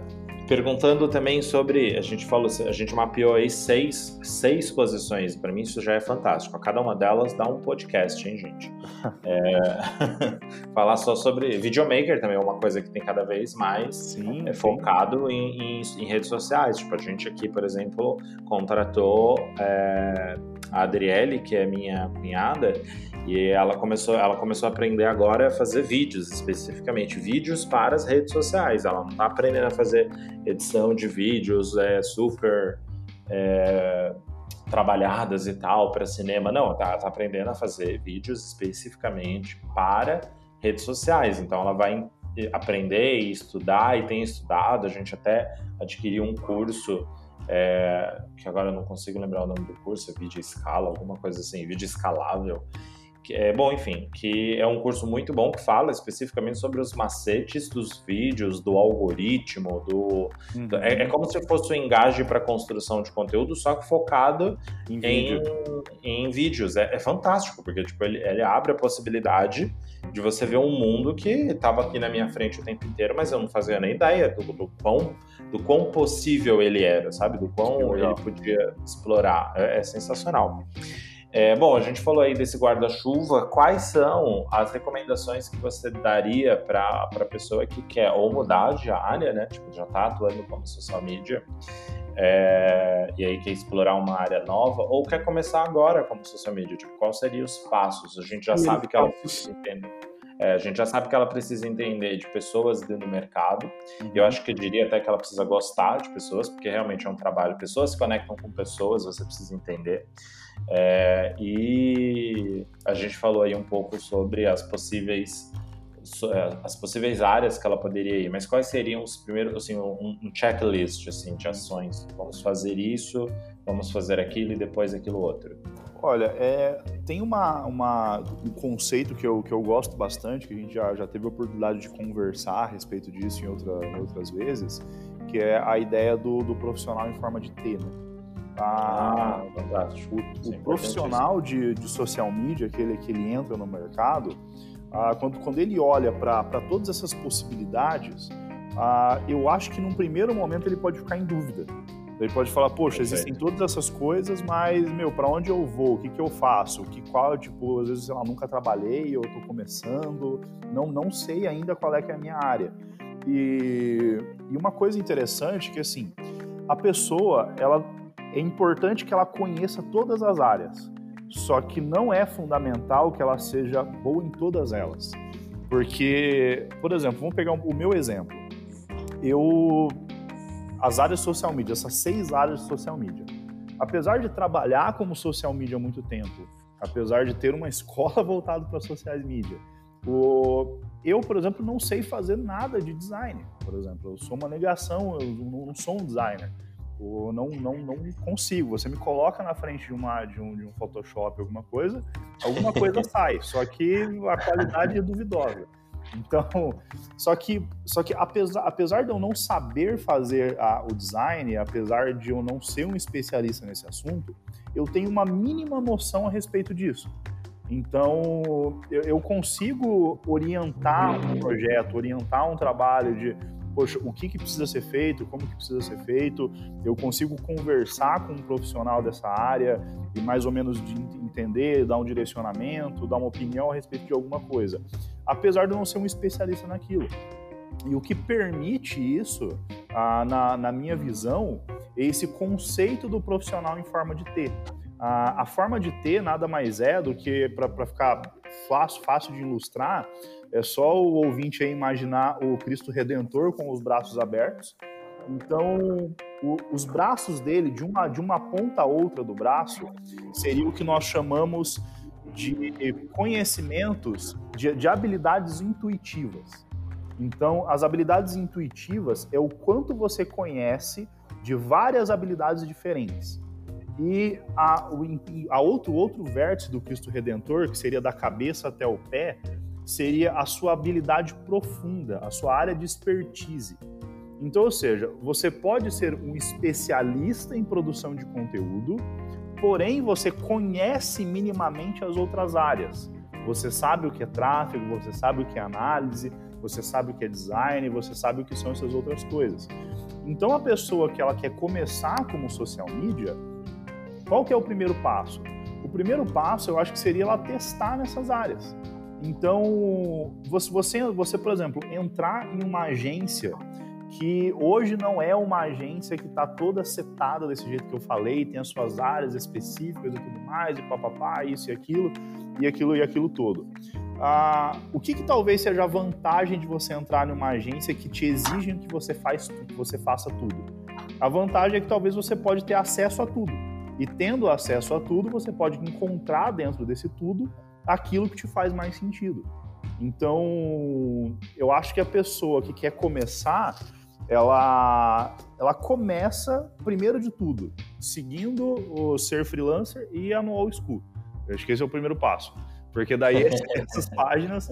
perguntando também sobre, a gente falou, a gente mapeou aí seis, seis posições, para mim isso já é fantástico. A cada uma delas dá um podcast, hein, gente? É, falar só sobre videomaker também é uma coisa que tem cada vez mais sim, é, focado em, em, em, redes sociais. Tipo, a gente aqui, por exemplo, contratou é, a Adriele, que é minha cunhada, e ela começou, ela começou a aprender agora a fazer vídeos, especificamente vídeos para as redes sociais. Ela não está aprendendo a fazer edição de vídeos é, super é, trabalhadas e tal para cinema. Não, tá, tá aprendendo a fazer vídeos especificamente para redes sociais. Então ela vai aprender e estudar e tem estudado. A gente até adquiriu um curso é, que agora eu não consigo lembrar o nome do curso, é vídeo escala, alguma coisa assim, vídeo escalável é, bom, enfim, que é um curso muito bom que fala especificamente sobre os macetes dos vídeos, do algoritmo, do. Uhum. É, é, como se fosse um engaje para construção de conteúdo, só que focado em, em, em vídeos. É, é, fantástico, porque tipo, ele, ele abre a possibilidade de você ver um mundo que estava aqui na minha frente o tempo inteiro, mas eu não fazia nem ideia do, do quão do quão possível ele era, sabe? Do quão ele podia explorar. É, é sensacional. É, bom, a gente falou aí desse guarda-chuva. Quais são as recomendações que você daria para a pessoa que quer ou mudar de área, né? Tipo, já está atuando como social media, é, e aí quer explorar uma área nova, ou quer começar agora como social media? Tipo, quais seriam os passos? A gente já sabe que ela entender. É, a gente já sabe que ela precisa entender de pessoas dentro do mercado. Uhum. Eu acho que eu diria até que ela precisa gostar de pessoas, porque realmente é um trabalho. Pessoas se conectam com pessoas, você precisa entender. É, e a gente falou aí um pouco sobre as possíveis é, as possíveis áreas que ela poderia ir, mas quais seriam os primeiros, assim, um, um checklist assim, de ações? Vamos fazer isso, vamos fazer aquilo e depois aquilo outro.
Olha, é, tem uma, uma, um conceito que eu, que eu gosto bastante, que a gente já, já teve a oportunidade de conversar a respeito disso em, outra, em outras vezes, que é a ideia do, do profissional em forma de T, né?
Ah, fantástico.
O, o profissional de, de social media, aquele que ele entra no mercado, ah, quando, quando ele olha para todas essas possibilidades, ah, eu acho que num primeiro momento ele pode ficar em dúvida. Ele pode falar, poxa, existem todas essas coisas, mas, meu, para onde eu vou? O que, que eu faço? Que qual, tipo, às vezes, sei lá, nunca trabalhei, eu estou começando, não, não sei ainda qual é que é a minha área. E, e uma coisa interessante é que, assim, a pessoa, ela é importante que ela conheça todas as áreas, só que não é fundamental que ela seja boa em todas elas. Porque, por exemplo, vamos pegar o meu exemplo. Eu as áreas social media, essas seis áreas de social media. Apesar de trabalhar como social media há muito tempo, apesar de ter uma escola voltada para social media, o... eu, por exemplo, não sei fazer nada de design. Por exemplo, eu sou uma negação, eu não sou um designer. Eu não, não, não consigo. Você me coloca na frente de, uma, de, um, de um Photoshop, alguma coisa, alguma coisa sai. Só que a qualidade é duvidosa. Então, só que, só que apesar, apesar de eu não saber fazer a, o design, apesar de eu não ser um especialista nesse assunto, eu tenho uma mínima noção a respeito disso. Então, eu, eu consigo orientar um projeto, orientar um trabalho de poxa, o que, que precisa ser feito, como que precisa ser feito, eu consigo conversar com um profissional dessa área e mais ou menos de entender, dar um direcionamento, dar uma opinião a respeito de alguma coisa, apesar de eu não ser um especialista naquilo. E o que permite isso, ah, na, na, minha visão, é esse conceito do profissional em forma de T. Ah, a forma de T nada mais é do que, para ficar fácil, fácil de ilustrar, é só o ouvinte aí imaginar o Cristo Redentor com os braços abertos. Então, o, os braços dele, de uma, de uma ponta a outra do braço, seria o que nós chamamos de conhecimentos, de, de habilidades intuitivas. Então, as habilidades intuitivas é o quanto você conhece de várias habilidades diferentes. E a, o, a outro, outro vértice do Cristo Redentor, que seria da cabeça até o pé, seria a sua habilidade profunda, a sua área de expertise. Então, ou seja, você pode ser um especialista em produção de conteúdo, porém você conhece minimamente as outras áreas. Você sabe o que é tráfego, você sabe o que é análise, você sabe o que é design, você sabe o que são essas outras coisas. Então, a pessoa que ela quer começar como social media, qual que é o primeiro passo? O primeiro passo, eu acho que seria ela testar nessas áreas. Então, você, você, por exemplo, entrar em uma agência que hoje não é uma agência que está toda setada desse jeito que eu falei, tem as suas áreas específicas e tudo mais, e papapá, isso e aquilo, e aquilo e aquilo todo. Ah, o que, que, talvez seja a vantagem de você entrar numa agência que te exige que você, faz, que você faça tudo? A vantagem é que talvez você pode ter acesso a tudo. E tendo acesso a tudo, você pode encontrar dentro desse tudo aquilo que te faz mais sentido. Então, eu acho que a pessoa que quer começar, ela, ela começa, primeiro de tudo, seguindo o ser freelancer e a no old school. Eu acho que esse é o primeiro passo. Porque daí essas páginas.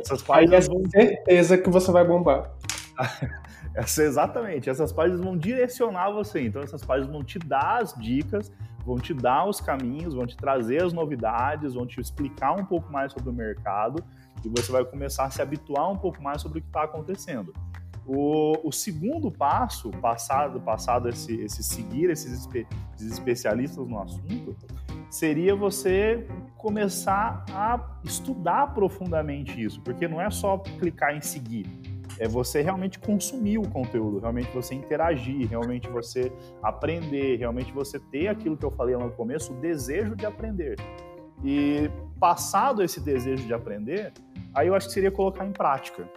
Essas páginas
vão. certeza que você vai bombar.
Essa, exatamente, essas páginas vão direcionar você. Então, essas páginas vão te dar as dicas vão te dar os caminhos, vão te trazer as novidades, vão te explicar um pouco mais sobre o mercado e você vai começar a se habituar um pouco mais sobre o que está acontecendo. O, o, segundo passo, passado, passado esse, esse seguir esses, espe, esses especialistas no assunto, seria você começar a estudar profundamente isso, porque não é só clicar em seguir é você realmente consumir o conteúdo, realmente você interagir, realmente você aprender, realmente você ter aquilo que eu falei lá no começo, o desejo de aprender. E passado esse desejo de aprender, aí eu acho que seria colocar em prática.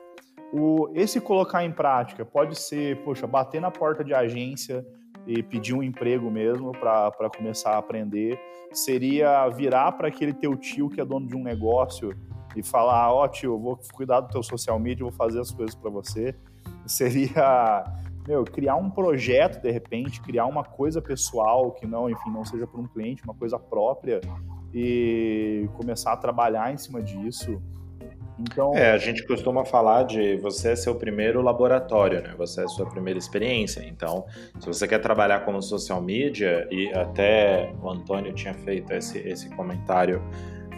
O, esse colocar em prática pode ser, poxa, bater na porta de agência e pedir um emprego mesmo para começar a aprender. Seria virar para aquele teu tio que é dono de um negócio e falar, ó oh, tio, vou cuidar do teu social media, vou fazer as coisas para você, seria, meu, criar um projeto de repente, criar uma coisa pessoal que não, enfim, não seja para um cliente, uma coisa própria e começar a trabalhar em cima disso.
Então, é, a gente costuma falar de você é seu primeiro laboratório, né? Você é sua primeira experiência. Então, se você quer trabalhar como social media, e até o Antônio tinha feito esse, esse comentário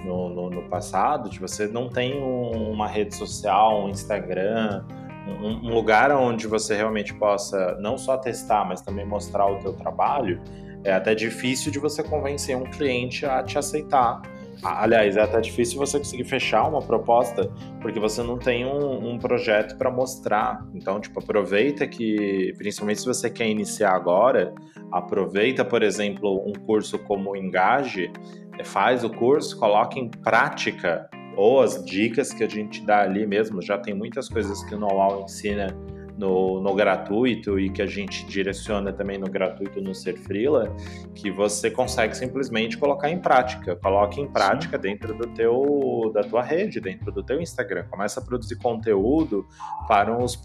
no, no, no passado, de você não tem um, uma rede social, um Instagram, um, um, lugar onde você realmente possa não só testar, mas também mostrar o teu trabalho, é até difícil de você convencer um cliente a te aceitar Aliás, é até difícil você conseguir fechar uma proposta porque você não tem um, um projeto para mostrar. Então, tipo, aproveita que, principalmente se você quer iniciar agora, aproveita, por exemplo, um curso como o Engage, faz o curso, coloca em prática ou as dicas que a gente dá ali mesmo. Já tem muitas coisas que o Know-how ensina no, no gratuito e que a gente direciona também no gratuito no Ser Freela, que você consegue simplesmente colocar em prática. Coloque em prática Sim. dentro do teu, da tua rede, dentro do teu Instagram. Começa a produzir conteúdo para os,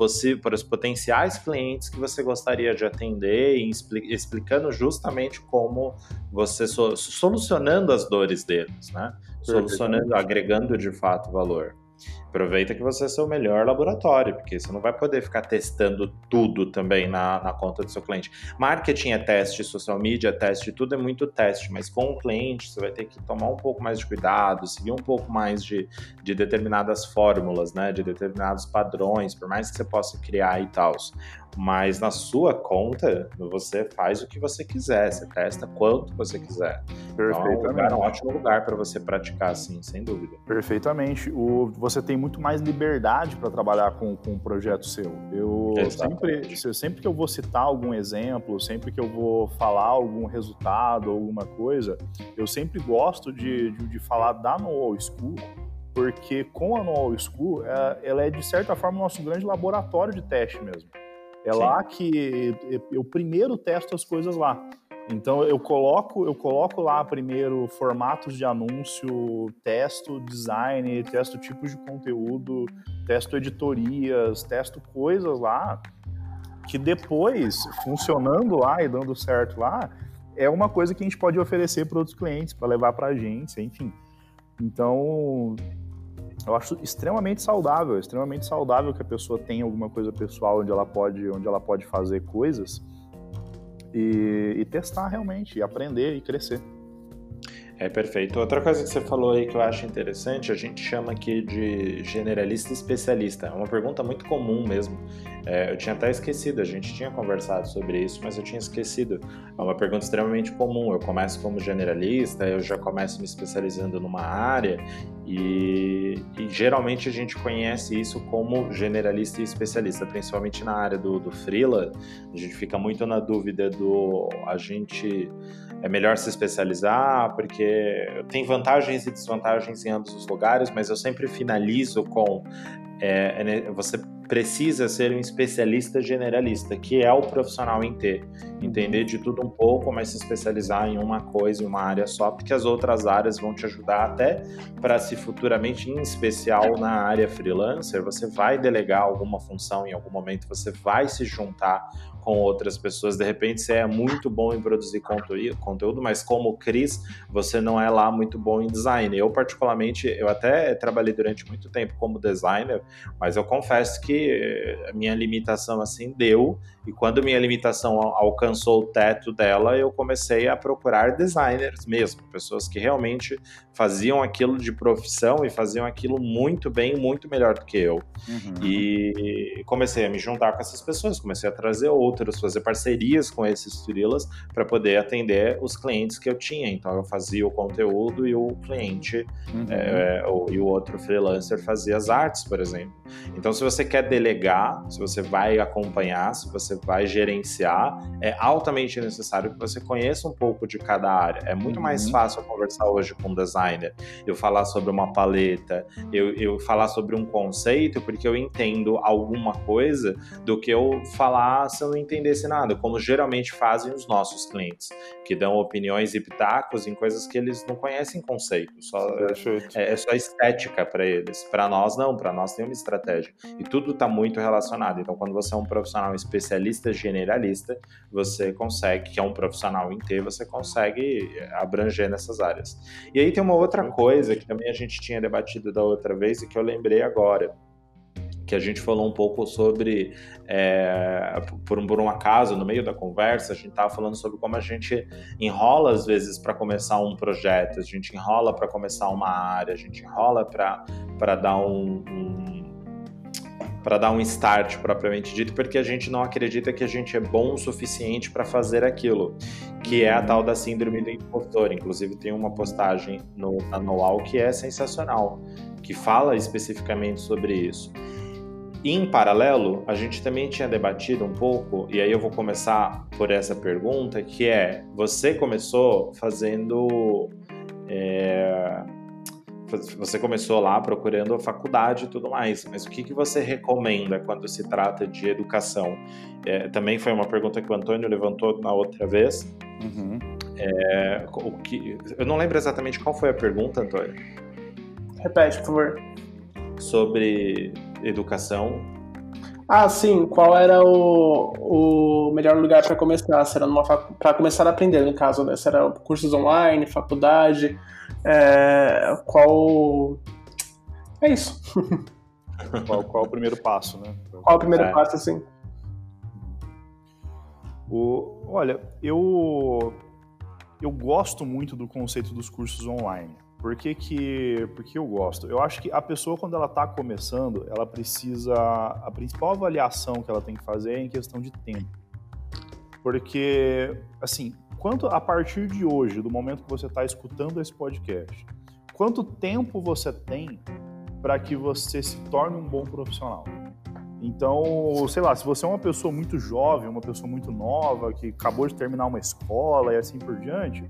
para os potenciais clientes que você gostaria de atender e explicando justamente como você solucionando as dores deles, né? Solucionando, agregando de fato valor. Aproveita que você é seu melhor laboratório, porque você não vai poder ficar testando tudo também na, na conta do seu cliente. Marketing é teste, social media é teste, tudo é muito teste, mas com o cliente você vai ter que tomar um pouco mais de cuidado, seguir um pouco mais de, de determinadas fórmulas, né? De determinados padrões, por mais que você possa criar e tal. Mas na sua conta, você faz o que você quiser, você testa quanto você quiser. Então, é um, lugar, um ótimo lugar para você praticar, assim, sem dúvida.
Perfeitamente. O, você tem muito mais liberdade para trabalhar com, com um projeto seu. Eu sempre, sempre que eu vou citar algum exemplo, sempre que eu vou falar algum resultado, alguma coisa, eu sempre gosto de, de, de falar da No School, porque com a No School, é, ela é de certa forma o nosso grande laboratório de teste mesmo. É Sim. lá que eu primeiro testo as coisas lá. Então eu coloco, eu coloco lá primeiro formatos de anúncio, testo design, testo tipos de conteúdo, testo editorias, testo coisas lá que depois, funcionando lá e dando certo lá, é uma coisa que a gente pode oferecer para outros clientes, para levar para a agência, enfim. Então, eu acho extremamente saudável, extremamente saudável que a pessoa tenha alguma coisa pessoal onde ela pode, onde ela pode fazer coisas e, e testar realmente, e aprender e crescer.
É perfeito. Outra coisa que você falou aí que eu acho interessante, a gente chama aqui de generalista especialista. É uma pergunta muito comum mesmo. É, eu tinha até esquecido, a gente tinha conversado sobre isso, mas eu tinha esquecido. É uma pergunta extremamente comum. Eu começo como generalista, eu já começo me especializando numa área e, e geralmente a gente conhece isso como generalista e especialista, principalmente na área do, do freela. A gente fica muito na dúvida do a gente é melhor se especializar, porque tem vantagens e desvantagens em ambos os lugares, mas eu sempre finalizo com é, é você precisa ser um especialista generalista, que é o profissional em T. Entender de tudo um pouco, mas se especializar em uma coisa, em uma área só, porque as outras áreas vão te ajudar até para se futuramente, em especial na área freelancer, você vai delegar alguma função em algum momento, você vai se juntar com outras pessoas. De repente, você é muito bom em produzir conteúdo, mas como Cris, você não é lá muito bom em design. Eu, particularmente, eu até trabalhei durante muito tempo como designer, mas eu confesso que a minha limitação assim deu e quando minha limitação alcançou o teto dela, eu comecei a procurar designers mesmo, pessoas que realmente faziam aquilo de profissão e faziam aquilo muito bem, muito melhor do que eu. Uhum. E comecei a me juntar com essas pessoas, comecei a trazer outros, fazer parcerias com esses freelas para poder atender os clientes que eu tinha. Então eu fazia o conteúdo e o cliente uhum. é, o, e o outro freelancer fazia as artes, por exemplo. Então se você quer delegar, se você vai acompanhar, se você você vai gerenciar, é altamente necessário que você conheça um pouco de cada área. É muito uhum. mais fácil conversar hoje com um designer, eu falar sobre uma paleta, eu, eu falar sobre um conceito, porque eu entendo alguma coisa, do que eu falar se eu não entendesse nada, como geralmente fazem os nossos clientes, que dão opiniões e pitacos em coisas que eles não conhecem conceito, só, é, é só estética para eles. Para nós, não, para nós tem uma estratégia. E tudo está muito relacionado. Então, quando você é um profissional especialista, generalista, você consegue, que é um profissional inteiro, você consegue abranger nessas áreas. E aí tem uma outra coisa que também a gente tinha debatido da outra vez e que eu lembrei agora que a gente falou um pouco sobre, é, por, por um acaso, no meio da conversa, a gente estava falando sobre como a gente enrola às vezes para começar um projeto, a gente enrola para começar uma área, a gente enrola para dar um, um para dar um start propriamente dito, porque a gente não acredita que a gente é bom o suficiente para fazer aquilo, que é a tal da síndrome do impostor. Inclusive tem uma postagem no anual que é sensacional, que fala especificamente sobre isso. E, em paralelo, a gente também tinha debatido um pouco, e aí eu vou começar por essa pergunta, que é: você começou fazendo é, você começou lá procurando a faculdade e tudo mais, mas o que, que você recomenda quando se trata de educação? É, também foi uma pergunta que o Antônio levantou na outra vez. Uhum. É, o que, eu não lembro exatamente qual foi a pergunta, Antônio.
Repete, por favor.
Sobre educação.
Ah, sim. Qual era o, o melhor lugar para começar? Se era para começar a aprender, no caso, né? Se era cursos online, faculdade? É, qual. É isso.
qual, qual o primeiro passo, né?
Qual o primeiro é. passo, assim?
O, olha, eu, eu gosto muito do conceito dos cursos online. Por que, que, eu gosto? Eu acho que a pessoa, quando ela está começando, ela precisa. A principal avaliação que ela tem que fazer é em questão de tempo. Porque, assim, quanto a partir de hoje, do momento que você está escutando esse podcast, quanto tempo você tem para que você se torne um bom profissional? Então, sei lá, se você é uma pessoa muito jovem, uma pessoa muito nova, que acabou de terminar uma escola e assim por diante,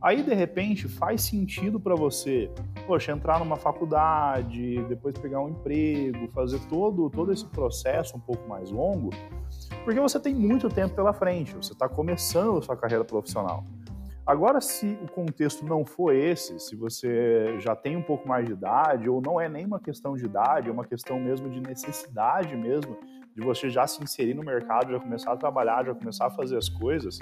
aí de repente faz sentido para você, poxa, entrar numa faculdade, depois pegar um emprego, fazer todo, todo esse processo um pouco mais longo, porque você tem muito tempo pela frente, você está começando a sua carreira profissional. Agora, se o contexto não for esse, se você já tem um pouco mais de idade, ou não é nem uma questão de idade, é uma questão mesmo de necessidade mesmo, de você já se inserir no mercado, já começar a trabalhar, já começar a fazer as coisas,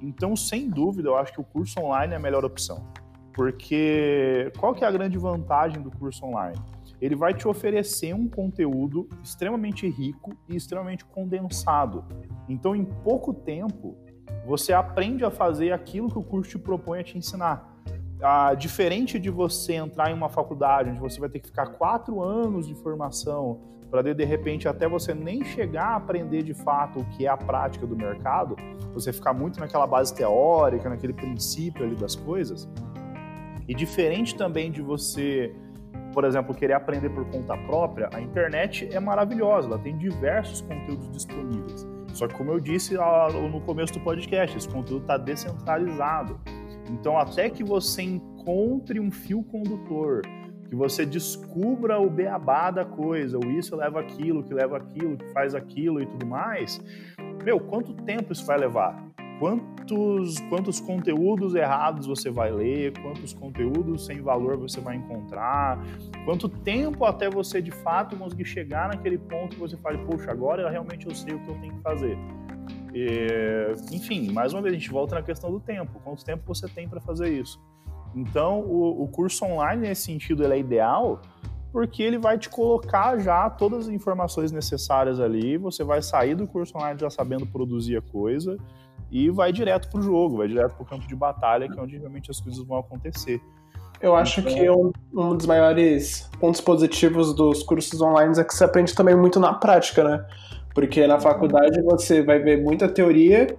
então, sem dúvida, eu acho que o curso online é a melhor opção. Porque qual que é a grande vantagem do curso online? ele vai te oferecer um conteúdo extremamente rico e extremamente condensado. Então, em pouco tempo, você aprende a fazer aquilo que o curso te propõe a te ensinar. Ah, diferente de você entrar em uma faculdade onde você vai ter que ficar quatro anos de formação para de, repente até você nem chegar a aprender de fato o que é a prática do mercado, você ficar muito naquela base teórica, naquele princípio ali das coisas. E diferente também de você por exemplo, querer aprender por conta própria, a internet é maravilhosa, ela tem diversos conteúdos disponíveis. Só que, como eu disse no começo do podcast, esse conteúdo está descentralizado. Então, até que você encontre um fio condutor, que você descubra o beabá da coisa, o isso leva aquilo, que leva aquilo, que faz aquilo e tudo mais, meu, quanto tempo isso vai levar? quantos, quantos conteúdos errados você vai ler, quantos conteúdos sem valor você vai encontrar, quanto tempo até você de fato conseguir chegar naquele ponto que você fale, poxa, agora realmente eu sei o que eu tenho que fazer. E, enfim, mais uma vez, a gente volta na questão do tempo. Quanto tempo você tem para fazer isso? Então, o, o, curso online, nesse sentido, ele é ideal porque ele vai te colocar já todas as informações necessárias ali. Você vai sair do curso online já sabendo produzir a coisa e vai direto para o jogo, vai direto para o campo de batalha, que é onde realmente as coisas vão acontecer.
Eu acho então... que um, um, dos maiores pontos positivos dos cursos online é que você aprende também muito na prática, né? Porque na faculdade você vai ver muita teoria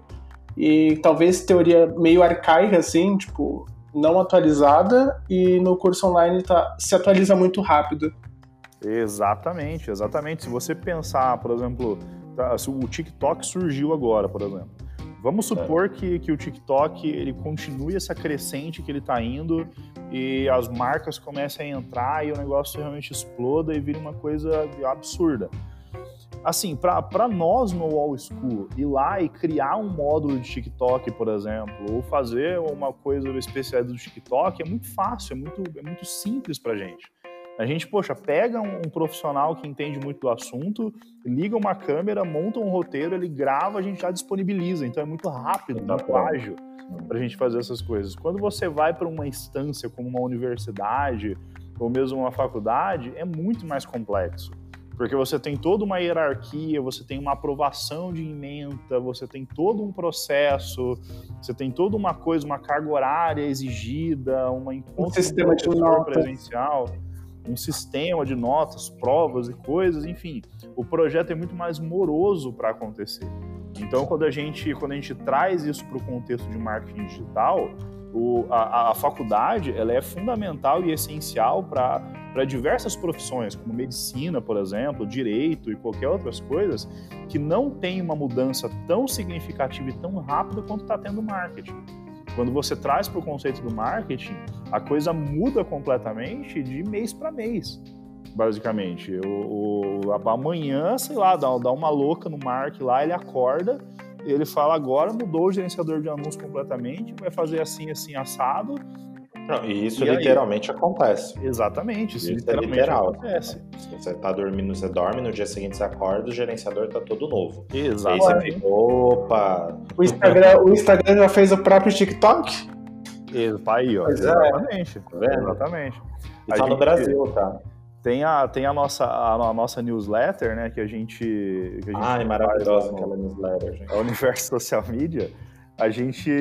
e talvez teoria meio arcaica, assim, tipo, não atualizada, e no curso online tá, se atualiza muito rápido.
Exatamente, exatamente. Se você pensar, por exemplo, tá, se o TikTok surgiu agora, por exemplo. Vamos supor é. que, que o TikTok ele continue essa crescente que ele está indo e as marcas comecem a entrar e o negócio realmente exploda e vira uma coisa absurda. Assim, para nós no Wall School, ir lá e criar um módulo de TikTok, por exemplo, ou fazer uma coisa especial do TikTok é muito fácil, é muito, é muito simples para gente. A gente, poxa, pega um, um, profissional que entende muito do assunto, liga uma câmera, monta um roteiro, ele grava, a gente já disponibiliza. Então é muito rápido, muito ágil para a gente fazer essas coisas. Quando você vai para uma instância como uma universidade ou mesmo uma faculdade, é muito mais complexo. Porque você tem toda uma hierarquia, você tem uma aprovação de emenda, você tem todo um processo, você tem toda uma coisa, uma carga horária exigida, uma
um sistema de notas.
presencial, um sistema de notas, provas e coisas, enfim. O projeto é muito mais moroso para acontecer. Então, quando a gente, quando a gente traz isso para o contexto de marketing digital, o, a, a, faculdade ela é fundamental e essencial para diversas profissões, como medicina, por exemplo, direito e qualquer outras coisas, que não tem uma mudança tão significativa e tão rápida quanto está tendo marketing. Quando você traz para o conceito do marketing, a coisa muda completamente de mês para mês, basicamente. O, o, amanhã, sei lá, dá, dá uma louca no Mark lá, ele acorda ele fala agora mudou o gerenciador de anúncios completamente, vai fazer assim, assim, assado.
Não, e isso e literalmente aí? acontece.
Exatamente, isso, isso é literalmente é literal. acontece.
Você tá dormindo, você dorme, no dia seguinte você acorda, o gerenciador tá todo novo.
Exato.
Aí você fica, opa.
O Instagram, o Instagram já fez o próprio TikTok?
Tá aí, ó. Pois é. exatamente. É. Exatamente.
E tá no Brasil, tá?
Tem a, tem a, nossa, a, a, nossa newsletter, né? Que a gente. Que a gente
Ai, maravilhosa aquela newsletter, gente.
A Universo Social Media. A gente,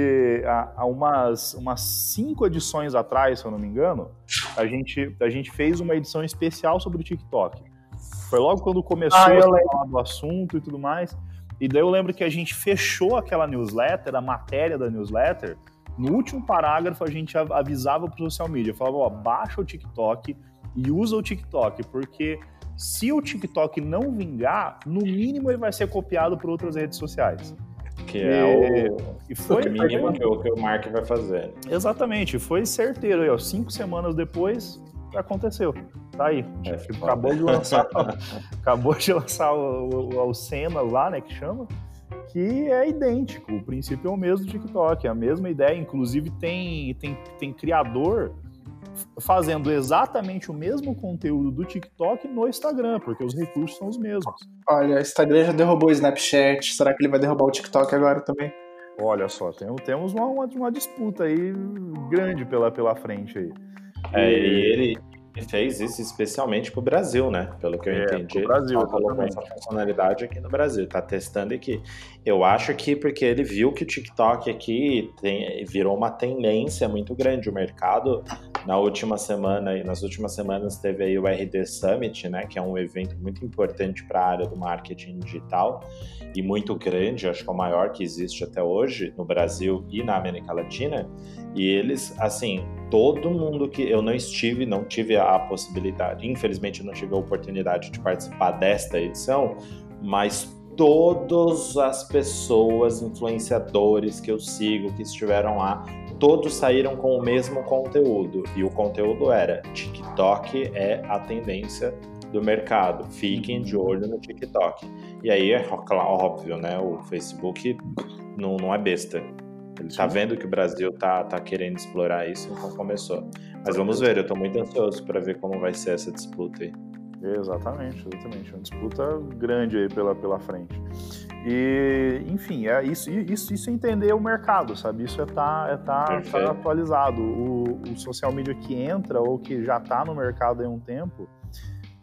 há, há umas, umas cinco edições atrás, se eu não me engano, a gente, a gente fez uma edição especial sobre o TikTok. Foi logo quando começou ah, a falar do assunto e tudo mais. E daí eu lembro que a gente fechou aquela newsletter, a matéria da newsletter. No último parágrafo, a gente avisava para o social media, falava, ó, baixa o TikTok, e usa o TikTok, porque se o TikTok não vingar, no mínimo ele vai ser copiado por outras redes sociais.
Que é o, e foi, o mínimo que o, que o Mark vai fazer.
Exatamente, foi certeiro. Aí, ó, cinco semanas depois, aconteceu. Tá aí. É, acabou, de lançar, acabou de lançar o, o, o Senna lá, né, que chama, que é idêntico. O princípio é o mesmo do TikTok, é a mesma ideia. Inclusive tem, tem, tem criador fazendo exatamente o mesmo conteúdo do TikTok no Instagram, porque os recursos são os mesmos.
Olha, o Instagram já derrubou o Snapchat, será que ele vai derrubar o TikTok agora também?
Olha só, tem, temos uma, uma, uma, disputa aí grande pela, pela frente aí.
É, e ele, fez isso especialmente para o Brasil, né? Pelo que eu é, entendi.
Brasil,
ele colocou essa funcionalidade aqui no Brasil, tá testando aqui. Eu acho que porque ele viu que o TikTok aqui tem, virou uma tendência muito grande. O mercado, na última semana, e nas últimas semanas, teve aí o RD Summit, né? Que é um evento muito importante para a área do marketing digital e muito grande, acho que é o maior que existe até hoje no Brasil e na América Latina. E eles, assim, todo mundo que eu não estive, não tive a possibilidade, infelizmente não tive a oportunidade de participar desta edição, mas todas as pessoas, influenciadores que eu sigo, que estiveram lá, todos saíram com o mesmo conteúdo. E o conteúdo era: TikTok é a tendência do mercado. Fiquem de olho no TikTok. E aí é óbvio, né? O Facebook não, não é besta. Ele tá vendo que o Brasil tá, tá querendo explorar isso, então começou. Mas vamos ver, eu tô muito ansioso para ver como vai ser essa disputa aí.
Exatamente, exatamente. Uma disputa grande aí pela, pela frente. E, enfim, é isso, isso, isso é entender o mercado, sabe? Isso é estar tá, é tá, tá atualizado. O, o, social media que entra ou que já está no mercado há um tempo,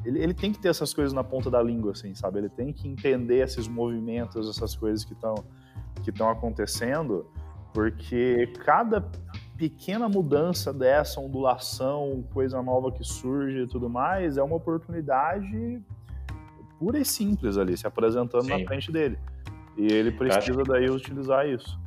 ele, ele tem que ter essas coisas na ponta da língua, assim, sabe? Ele tem que entender esses movimentos, essas coisas que estão que estão acontecendo porque cada pequena mudança dessa, ondulação, coisa nova que surge e tudo mais, é uma oportunidade pura e simples ali, se apresentando Sim. na frente dele. E ele precisa daí utilizar isso.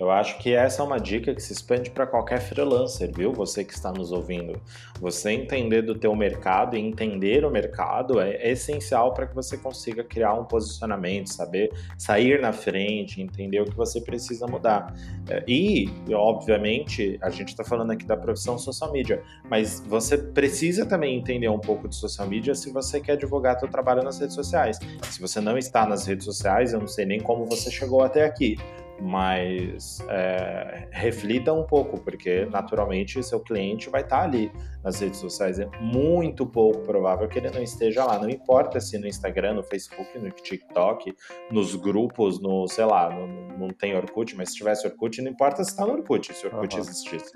Eu acho que essa é uma dica que se expande para qualquer freelancer, viu? Você que está nos ouvindo. Você entender do teu mercado e entender o mercado é essencial para que você consiga criar um posicionamento, saber sair na frente, entender o que você precisa mudar. É, e, obviamente, a gente está falando aqui da profissão social media, mas você precisa também entender um pouco de social media se você quer divulgar seu trabalho nas redes sociais. Se você não está nas redes sociais, eu não sei nem como você chegou até aqui mas é, reflita um pouco, porque naturalmente seu cliente vai estar ali nas redes sociais. É muito pouco provável que ele não esteja lá. Não importa se no Instagram, no Facebook, no TikTok, nos grupos, no, sei lá, no, não tem Orkut, mas se tivesse Orkut, não importa se está no Orkut, se Orkut uhum. existisse.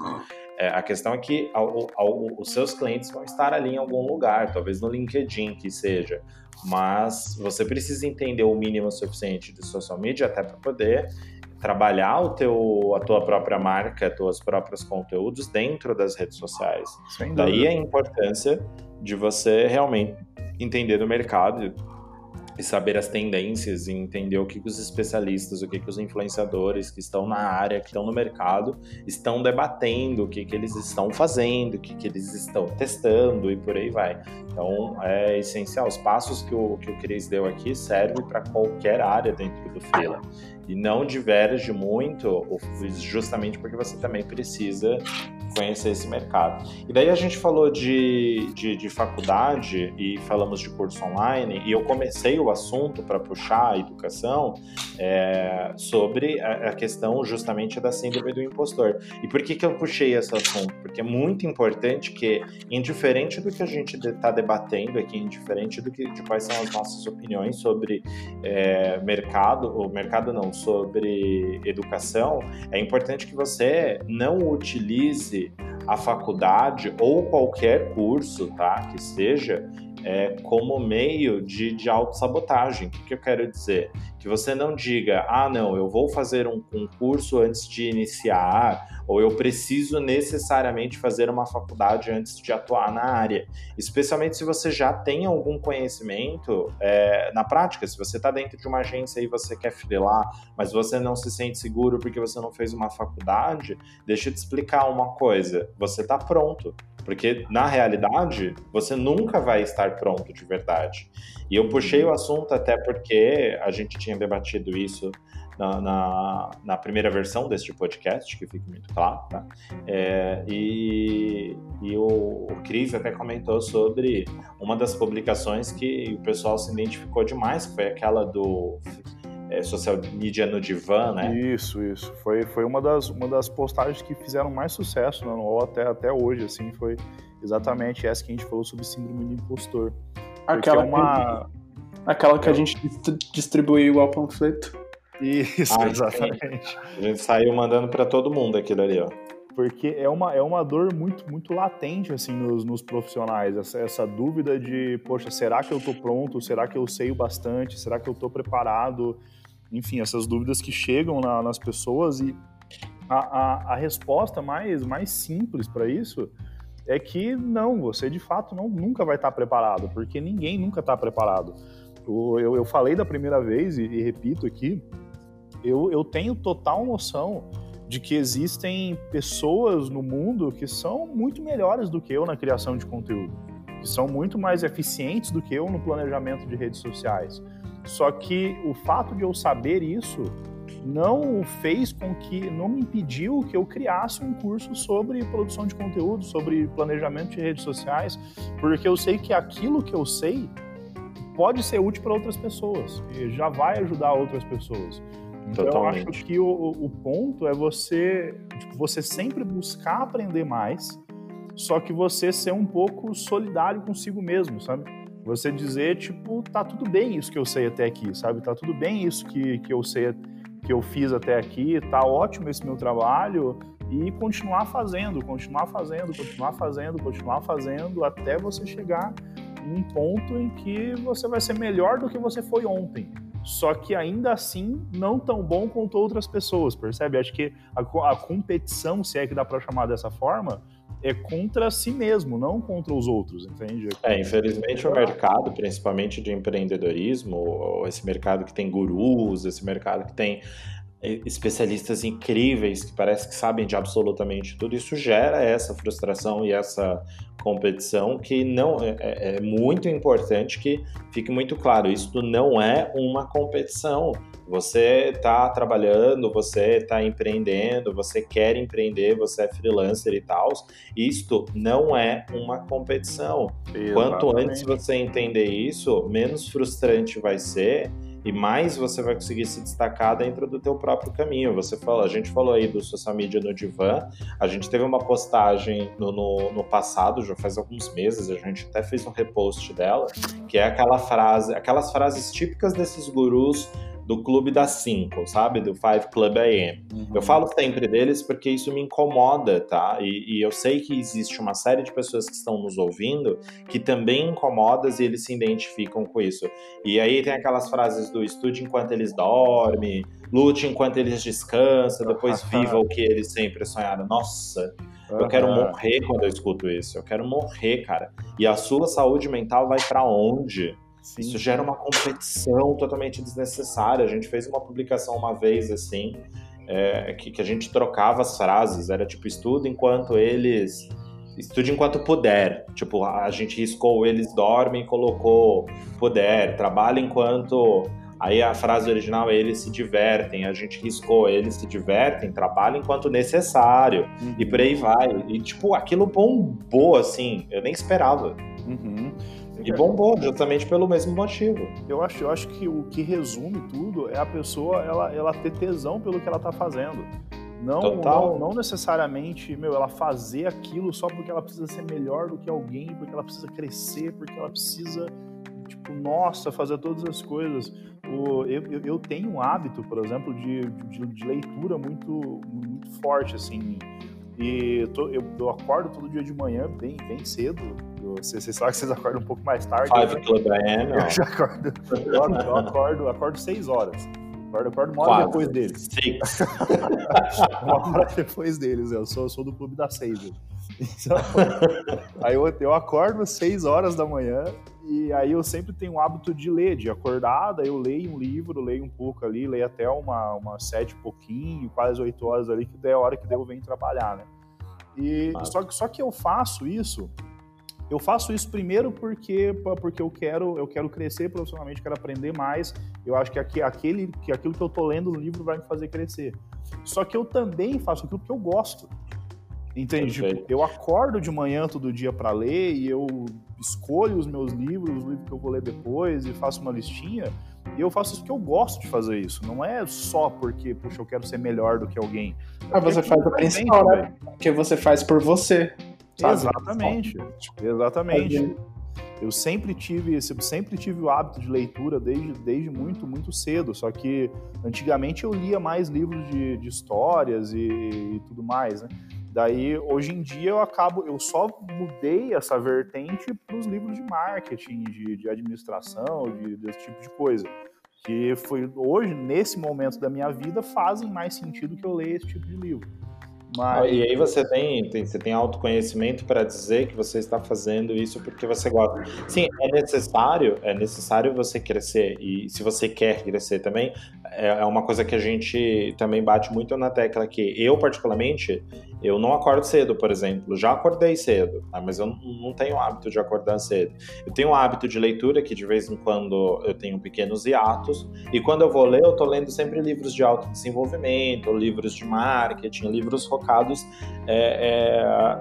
É, a questão é que ao, ao, os seus clientes vão estar ali em algum lugar, talvez no LinkedIn que seja, mas você precisa entender o mínimo suficiente de social media até para poder trabalhar o teu, a tua própria marca, os teus próprios conteúdos dentro das redes sociais. Daí a importância de você realmente entender do mercado e saber as tendências e entender o que, que os especialistas, o que, que os influenciadores que estão na área, que estão no mercado, estão debatendo, o que, que eles estão fazendo, o que, que eles estão testando e por aí vai. Então é essencial. Os passos que o, que o Cris deu aqui servem para qualquer área dentro do Freela e não diverge muito, justamente porque você também precisa conhecer esse mercado. E daí a gente falou de, de, de faculdade e falamos de curso online, e eu comecei o assunto para puxar a educação é, sobre a, a, questão justamente da síndrome do impostor. E por que, que eu puxei esse assunto? Porque é muito importante que, indiferente do que a gente está debatendo aqui, indiferente do que, de quais são as nossas opiniões sobre é, mercado, o mercado não, sobre educação, é importante que você não utilize a faculdade ou qualquer curso, tá, que seja, é, como meio de, de autossabotagem. O que, que eu quero dizer? Que você não diga, ah, não, eu vou fazer um concurso antes de iniciar, ou eu preciso necessariamente fazer uma faculdade antes de atuar na área. Especialmente se você já tem algum conhecimento é, na prática, se você está dentro de uma agência e você quer freelar, mas você não se sente seguro porque você não fez uma faculdade, deixa eu te explicar uma coisa, você está pronto. Porque, na realidade, você nunca vai estar pronto de verdade. E eu puxei o assunto até porque a gente tinha debatido isso na, na, na primeira versão deste podcast, que fica muito claro, tá? É, e, e o, o Cris até comentou sobre uma das publicações que o pessoal se identificou demais, que foi aquela do é, social media no divã, né?
Isso, isso. Foi, foi uma, das, uma das postagens que fizeram mais sucesso no UOL até, até hoje, assim, foi exatamente essa que a gente falou sobre síndrome do impostor.
Aquela, é uma... aquela que a gente distribuiu ao panfleto.
Isso, ah, exatamente.
A gente saiu mandando para todo mundo aquilo ali, ó.
Porque é uma, é uma dor muito, muito latente, assim, nos, nos profissionais. Essa, essa dúvida de, poxa, será que eu tô pronto? Será que eu sei o bastante? Será que eu tô preparado? enfim, essas dúvidas que chegam na, nas pessoas e a, a, a, resposta mais, mais simples para isso é que não, você de fato não, nunca vai estar preparado, porque ninguém nunca está preparado. Eu, eu, eu, falei da primeira vez e, e repito aqui, eu, eu tenho total noção de que existem pessoas no mundo que são muito melhores do que eu na criação de conteúdo, que são muito mais eficientes do que eu no planejamento de redes sociais só que o fato de eu saber isso não fez com que, não me impediu que eu criasse um curso sobre produção de conteúdo, sobre planejamento de redes sociais, porque eu sei que aquilo que eu sei pode ser útil para outras pessoas e já vai ajudar outras pessoas. Então Totalmente. eu acho que o, o ponto é você, tipo, você sempre buscar aprender mais, só que você ser um pouco solidário consigo mesmo, sabe? Você dizer, tipo, tá tudo bem isso que eu sei até aqui, sabe? Tá tudo bem isso que, que eu sei, que eu fiz até aqui, tá ótimo esse meu trabalho e continuar fazendo, continuar fazendo, continuar fazendo, continuar fazendo até você chegar em um ponto em que você vai ser melhor do que você foi ontem. Só que ainda assim não tão bom quanto outras pessoas, percebe? Acho que a, a competição, se é que dá para chamar dessa forma, é contra si mesmo, não contra os outros, entende?
É, infelizmente o mercado, principalmente de empreendedorismo, esse mercado que tem gurus, esse mercado que tem é, especialistas incríveis que parece que sabem de absolutamente tudo, isso gera essa frustração e essa competição que não é, é, é muito importante que fique muito claro, isso não é uma competição você está trabalhando, você está empreendendo, você quer empreender, você é freelancer e tal. Isto não é uma competição. Exatamente. Quanto antes você entender isso, menos frustrante vai ser e mais você vai conseguir se destacar dentro do teu próprio caminho. Você falou, a gente falou aí do social media no divã, a gente teve uma postagem no, no, no, passado, já faz alguns meses, a gente até fez um repost dela, que é aquela frase, aquelas frases típicas desses gurus do Clube das 5, sabe? Do Five Club AM. Uhum. Eu falo sempre deles porque isso me incomoda, tá? E, e, eu sei que existe uma série de pessoas que estão nos ouvindo que também incomodas e eles se identificam com isso. E aí tem aquelas frases do estude enquanto eles dormem, lute enquanto eles descansam, depois viva o que eles sempre sonharam. Nossa, eu quero morrer quando eu escuto isso. Eu quero morrer, cara. E a sua saúde mental vai para onde? Sim. Isso gera uma competição totalmente desnecessária. A gente fez uma publicação uma vez assim, é, que, que a gente trocava as frases. Era tipo, estudo enquanto eles. Estude enquanto puder. Tipo, a gente riscou eles dormem e colocou puder. Trabalha enquanto Aí a frase original é eles se divertem, a gente riscou, eles se divertem, trabalham enquanto necessário, uhum. e por aí vai. E, tipo, aquilo bombou, assim, eu nem esperava. Uhum. E bombou, justamente pelo mesmo motivo.
Eu acho, eu acho que o que resume tudo é a pessoa ela, ela ter tesão pelo que ela tá fazendo. Não, não, não, necessariamente, meu, ela fazer aquilo só porque ela precisa ser melhor do que alguém, porque ela precisa crescer, porque ela precisa, tipo, nossa, fazer todas as coisas o, eu, eu tenho um hábito, por exemplo, de, de, de leitura muito, muito forte, assim. E tô, eu, eu, acordo todo dia de manhã bem, bem cedo. Vocês, sabem que vocês acordam um pouco mais tarde.
Five né? Club AM,
Eu já acordo. Eu, eu acordo, acordo seis horas. Acordo, acordo uma hora Quase. depois deles. Uma hora depois deles. Eu sou, eu sou do clube da seis. Então, aí eu, eu acordo às seis horas da manhã e aí eu sempre tenho o hábito de ler, de acordar, daí eu leio um livro, leio um pouco ali, leio até uma, uma sete pouquinho, quase oito horas ali, que é a hora que eu venho trabalhar, né? E só, só que eu faço isso, eu faço isso primeiro porque, porque eu quero eu quero crescer profissionalmente, quero aprender mais. Eu acho que aqui, aquele, que aquilo que eu tô lendo no livro vai me fazer crescer. Só que eu também faço aquilo que eu gosto. Entende? Tipo, eu acordo de manhã todo dia para ler e eu escolho os meus livros, os livros que eu vou ler depois e faço uma listinha. E eu faço isso porque eu gosto de fazer isso. Não é só porque, puxa, eu quero ser melhor do que alguém.
Ah, você faz o principal, né? Porque você faz por você.
Sabe? Exatamente. Exatamente. Eu sempre tive, sempre tive o hábito de leitura desde, desde muito, muito cedo. Só que antigamente eu lia mais livros de, de histórias e, e tudo mais, né? Daí, hoje em dia, eu acabo, eu só mudei essa vertente para os livros de marketing, de, de administração, de, desse tipo de coisa. Que foi hoje, nesse momento da minha vida, fazem mais sentido que eu leia esse tipo de livro.
Mas... E aí você tem, tem, você tem autoconhecimento para dizer que você está fazendo isso porque você gosta. Sim, é necessário, é necessário você crescer e se você quer crescer também, é, é uma coisa que a gente também bate muito na tecla que eu particularmente eu não acordo cedo, por exemplo. Já acordei cedo, tá? mas eu não tenho hábito de acordar cedo. Eu tenho o hábito de leitura, que de vez em quando eu tenho pequenos hiatos. E quando eu vou ler, eu tô lendo sempre livros de autodesenvolvimento, livros de marketing, livros focados é, é,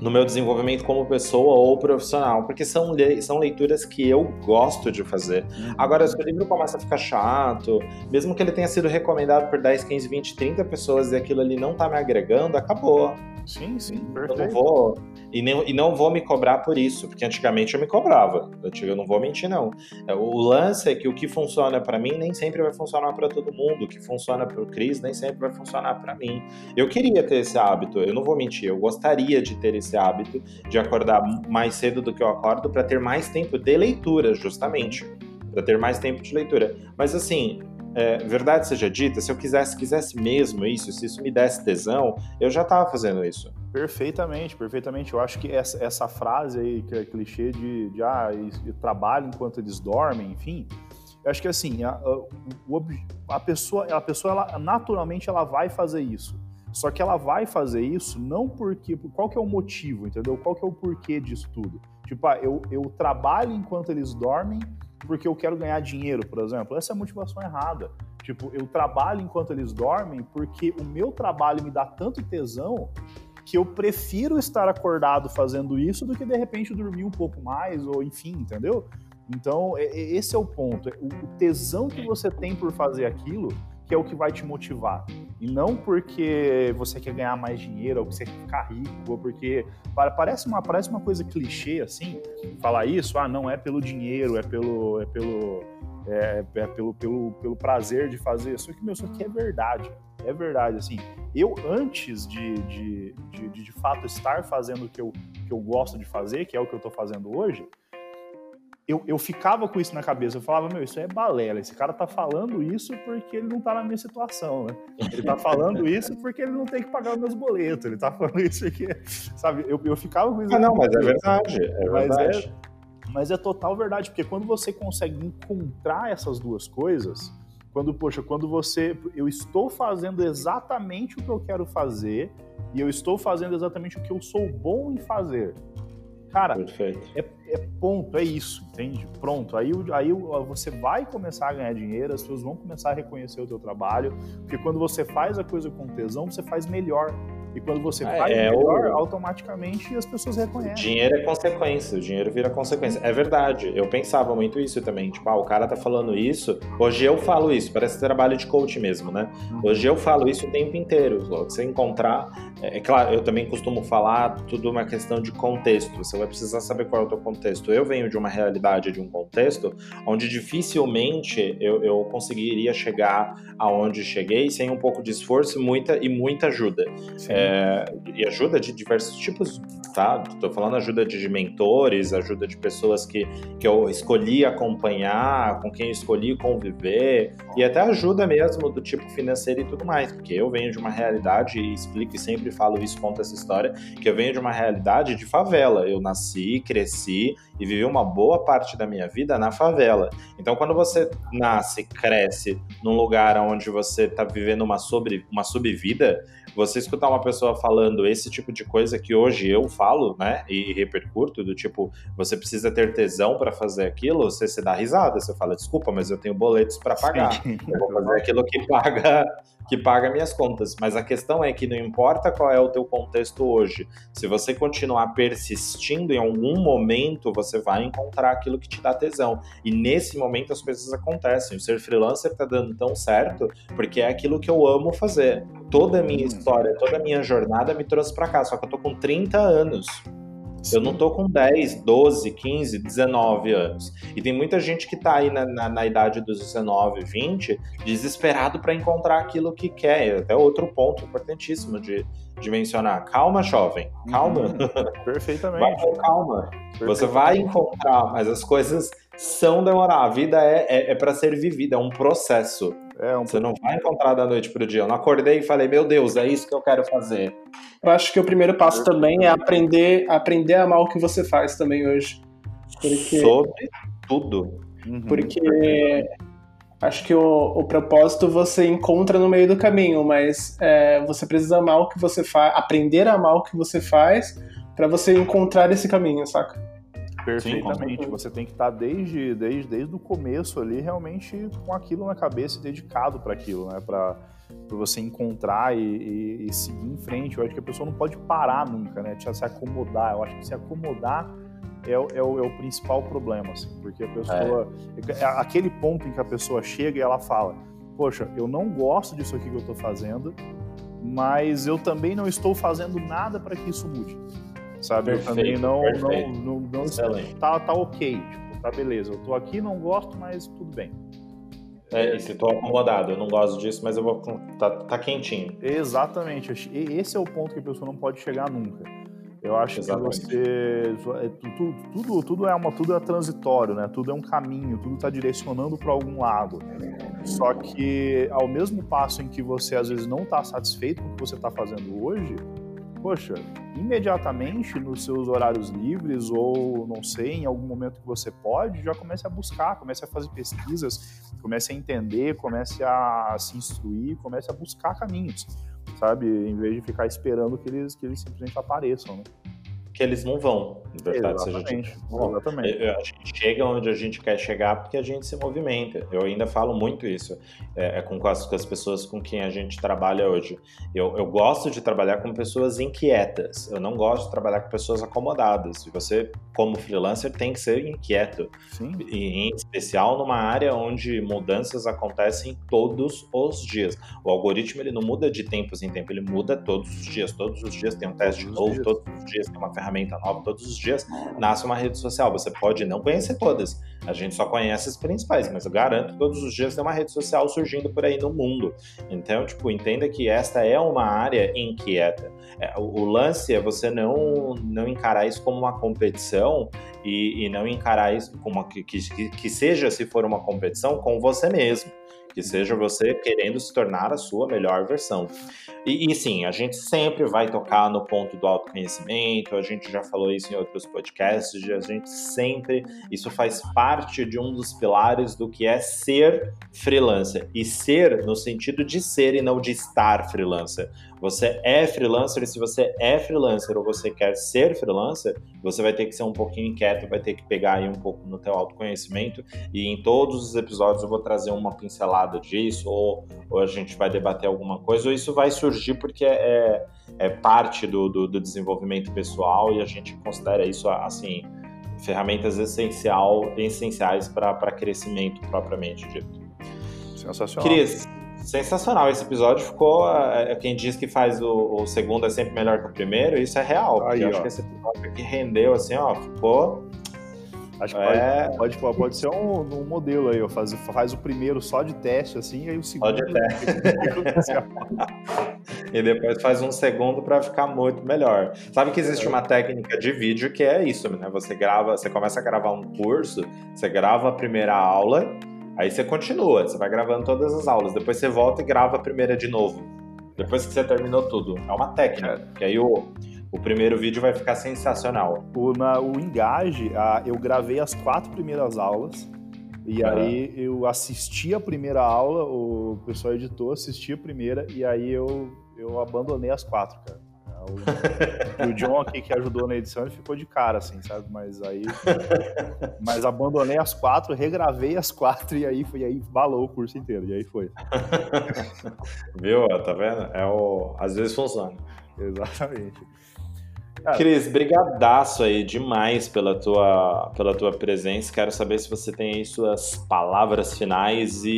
no meu desenvolvimento como pessoa ou profissional, porque são, le são leituras que eu gosto de fazer. Uhum. Agora, se o livro começa a ficar chato, mesmo que ele tenha sido recomendado por 10, 15, 20, 30 pessoas e aquilo ali não tá me agregando, acabou.
Sim, sim, perfeito.
Eu não vou, e, nem, e não vou me cobrar por isso, porque antigamente eu me cobrava. Eu, não vou mentir, não. É, o lance é que o que funciona para mim nem sempre vai funcionar para todo mundo. O que funciona para o Cris nem sempre vai funcionar para mim. Eu queria ter esse hábito, eu não vou mentir. Eu gostaria de ter esse hábito de acordar mais cedo do que eu acordo para ter mais tempo de leitura, justamente. Para ter mais tempo de leitura. Mas assim, é, verdade seja dita, se eu quisesse, quisesse mesmo isso, se isso me desse tesão, eu já estava fazendo isso.
Perfeitamente, perfeitamente. Eu acho que essa, essa frase aí, que é clichê de, de ah, trabalho enquanto eles dormem, enfim, eu acho que assim, a, a, a pessoa, a pessoa ela, naturalmente ela vai fazer isso. Só que ela vai fazer isso não porque. Qual que é o motivo, entendeu? Qual que é o porquê disso tudo? Tipo, ah, eu, eu trabalho enquanto eles dormem porque eu quero ganhar dinheiro, por exemplo. Essa é a motivação errada. Tipo, eu trabalho enquanto eles dormem porque o meu trabalho me dá tanto tesão que eu prefiro estar acordado fazendo isso do que de repente dormir um pouco mais, ou enfim, entendeu? Então, esse é o ponto. O tesão que você tem por fazer aquilo que é o que vai te motivar. E não porque você quer ganhar mais dinheiro, ou que você quer ficar rico, ou porque parece uma, parece uma coisa clichê assim, falar isso, ah, não é pelo dinheiro, é pelo é pelo é, é pelo, pelo, pelo prazer de fazer. Só que meu, isso aqui é verdade. É verdade, assim. Eu antes de de, de, de, de fato estar fazendo o que eu, que eu gosto de fazer, que é o que eu estou fazendo hoje, eu, eu ficava com isso na cabeça. Eu falava, meu, isso é balela. Esse cara tá falando isso porque ele não tá na minha situação, né? Ele tá falando isso porque ele não tem que pagar os meus boletos. Ele tá falando isso aqui, sabe? Eu, eu ficava com isso.
Ah, não, mas é verdade. É
mas
verdade.
É, mas é total verdade, porque quando você consegue encontrar essas duas coisas, quando, poxa, quando você. Eu estou fazendo exatamente o que eu quero fazer e eu estou fazendo exatamente o que eu sou bom em fazer. Cara, é, é, ponto, é isso, entende? Pronto. Aí, aí você vai começar a ganhar dinheiro, as pessoas vão começar a reconhecer o teu trabalho, porque quando você faz a coisa com tesão, você faz melhor. E quando você é, faz é melhor, o... automaticamente as pessoas reconhecem.
Dinheiro é consequência, o dinheiro vira consequência. É verdade, eu pensava muito isso também. Tipo, ah, o cara tá falando isso, hoje eu falo isso, parece trabalho de coach mesmo, né? Uhum. Hoje eu falo isso o tempo inteiro. Você encontrar. É, é, claro, eu também costumo falar tudo uma questão de contexto. Você vai precisar saber qual é o teu contexto. Eu venho de uma realidade, de um contexto, onde dificilmente eu, eu conseguiria chegar aonde cheguei sem um pouco de esforço muita, e muita ajuda. É, é, e ajuda de diversos tipos, tá? Tô falando ajuda de mentores, ajuda de pessoas que, que eu escolhi acompanhar, com quem escolhi conviver, e até ajuda mesmo do tipo financeiro e tudo mais, porque eu venho de uma realidade, e explico e sempre falo isso, conto essa história, que eu venho de uma realidade de favela. Eu nasci, cresci e vivi uma boa parte da minha vida na favela. Então, quando você nasce, cresce num lugar onde você está vivendo uma, sobre, uma subvida, você escutar uma pessoa falando esse tipo de coisa que hoje eu falo, né, e repercuto, do tipo, você precisa ter tesão para fazer aquilo, você se dá risada, você fala, desculpa, mas eu tenho boletos para pagar. Sim. Eu vou fazer aquilo que paga que paga minhas contas. Mas a questão é que não importa qual é o teu contexto hoje, se você continuar persistindo, em algum momento você vai encontrar aquilo que te dá tesão. E nesse momento as coisas acontecem. O ser freelancer tá dando tão certo porque é aquilo que eu amo fazer. Toda a minha hum. história, toda a minha jornada me trouxe para cá, só que eu tô com 30 anos. Eu não tô com 10, 12, 15, 19 anos. E tem muita gente que tá aí na, na, na idade dos 19, 20, desesperado para encontrar aquilo que quer. E até outro ponto importantíssimo de, de mencionar. Calma, jovem. Calma. Uhum.
Perfeitamente.
Vai com calma. Você vai encontrar, mas as coisas são demorar. A vida é, é, é para ser vivida, é um processo. É um... Você não vai encontrar da noite pro dia. Eu não acordei e falei, meu Deus, é isso que eu quero fazer.
Eu acho que o primeiro passo também é aprender, aprender a amar o que você faz também hoje.
Porque... Sobre tudo.
Uhum. Porque acho que o, o, propósito você encontra no meio do caminho, mas é, você precisa amar o que você faz, aprender a amar o que você faz para você encontrar esse caminho, saca?
Perfeitamente. Sim, você tem que estar desde, desde, desde o começo ali realmente com aquilo na cabeça e dedicado para aquilo, né? Para você encontrar e, e, e, seguir em frente. Eu acho que a pessoa não pode parar nunca, né? Se acomodar. Eu acho que se acomodar é, é, o, é o principal problema, assim, porque a pessoa. É. é. Aquele ponto em que a pessoa chega e ela fala: Poxa, eu não gosto disso aqui que eu estou fazendo, mas eu também não estou fazendo nada para que isso mude sabe? Perfeito, eu também não, perfeito. não, não, não tá, tá ok, tipo, tá beleza. Eu tô aqui, não gosto, mas tudo bem.
É, e se tô acomodado, eu não gosto disso, mas eu vou. Tá, tá quentinho.
Exatamente. Esse é o ponto que a pessoa não pode chegar nunca. Eu acho Exatamente. que você. É, tudo, tudo, tudo, é uma, tudo é transitório, né? Tudo é um caminho, tudo está direcionando para algum lado. Só que ao mesmo passo em que você às vezes não está satisfeito com o que você está fazendo hoje, poxa, imediatamente nos seus horários livres ou não sei, em algum momento que você pode, já comece a buscar, comece a fazer pesquisas, comece a entender, comece a se instruir, comece a buscar caminhos, sabe? Em vez de ficar esperando que eles, que eles simplesmente apareçam, né?
Que eles não vão. verdade,
seja, exatamente.
A gente chega onde a gente quer chegar porque a gente se movimenta. Eu ainda falo muito isso é, é com, as, com as pessoas com quem a gente trabalha hoje. Eu, eu gosto de trabalhar com pessoas inquietas. Eu não gosto de trabalhar com pessoas acomodadas. E você, como freelancer, tem que ser inquieto.
Sim.
E, em especial numa área onde mudanças acontecem todos os dias. O algoritmo ele não muda de tempos em tempo, ele muda todos os dias. Todos os dias tem um teste novo, todos os dias tem uma ferramenta nova, todos os dias nasce uma rede social. Você pode não conhecer todas, a gente só conhece as principais, mas eu garanto que todos os dias tem uma rede social surgindo por aí no mundo. Então, tipo, entenda que esta é uma área inquieta. É, o, lance é você não, não encarar isso como uma competição e, e não encarar isso como uma, que, que, que seja, se for uma competição, com você mesmo que seja você querendo se tornar a sua melhor versão. E, e, sim, a gente sempre vai tocar no ponto do autoconhecimento, a gente já falou isso em outros podcasts, a gente sempre, isso faz parte de um dos pilares do que é ser freelancer. E ser no sentido de ser e não de estar freelancer. Você é freelancer e se você é freelancer ou você quer ser freelancer, você vai ter que ser um pouquinho inquieto, vai ter que pegar aí um pouco no teu autoconhecimento e em todos os episódios eu vou trazer uma pincelada disso ou, ou a gente vai debater alguma coisa ou isso vai surgir porque é, é, é parte do, do, do desenvolvimento pessoal e a gente considera isso assim ferramentas essencial, essenciais para crescimento propriamente dito.
Sensacional.
Cris, Sensacional, esse episódio ficou. É, quem diz que faz o, o, segundo é sempre melhor que o primeiro, isso é real. Aí, eu acho que esse episódio aqui rendeu assim, ó, ficou.
Acho que é... pode, pode, pode ser um, um modelo aí, ó, faz, faz o primeiro só de teste, assim, e aí o segundo.
Só de teste. e depois faz um segundo para ficar muito melhor. Sabe que existe é. uma técnica de vídeo que é isso, né? Você grava, você começa a gravar um curso, você grava a primeira aula Aí você continua, você vai gravando todas as aulas, depois você volta e grava a primeira de novo. Depois que você terminou tudo. É uma técnica, que aí o, o primeiro vídeo vai ficar sensacional.
O, na, o Engage, a, eu gravei as quatro primeiras aulas, e uhum. aí eu assisti a primeira aula, o pessoal editou, assisti a primeira, e aí eu, eu abandonei as quatro, cara. O, o John aqui que ajudou na edição, ele ficou de cara, assim, sabe? Mas aí. Mas abandonei as quatro, regravei as quatro e aí foi aí balou o curso inteiro. E aí foi.
Viu? Tá vendo? É o... Às vezes funciona.
Exatamente.
Cara, Cris, brigadaço aí demais pela tua, pela tua presença. Quero saber se você tem aí suas palavras finais e,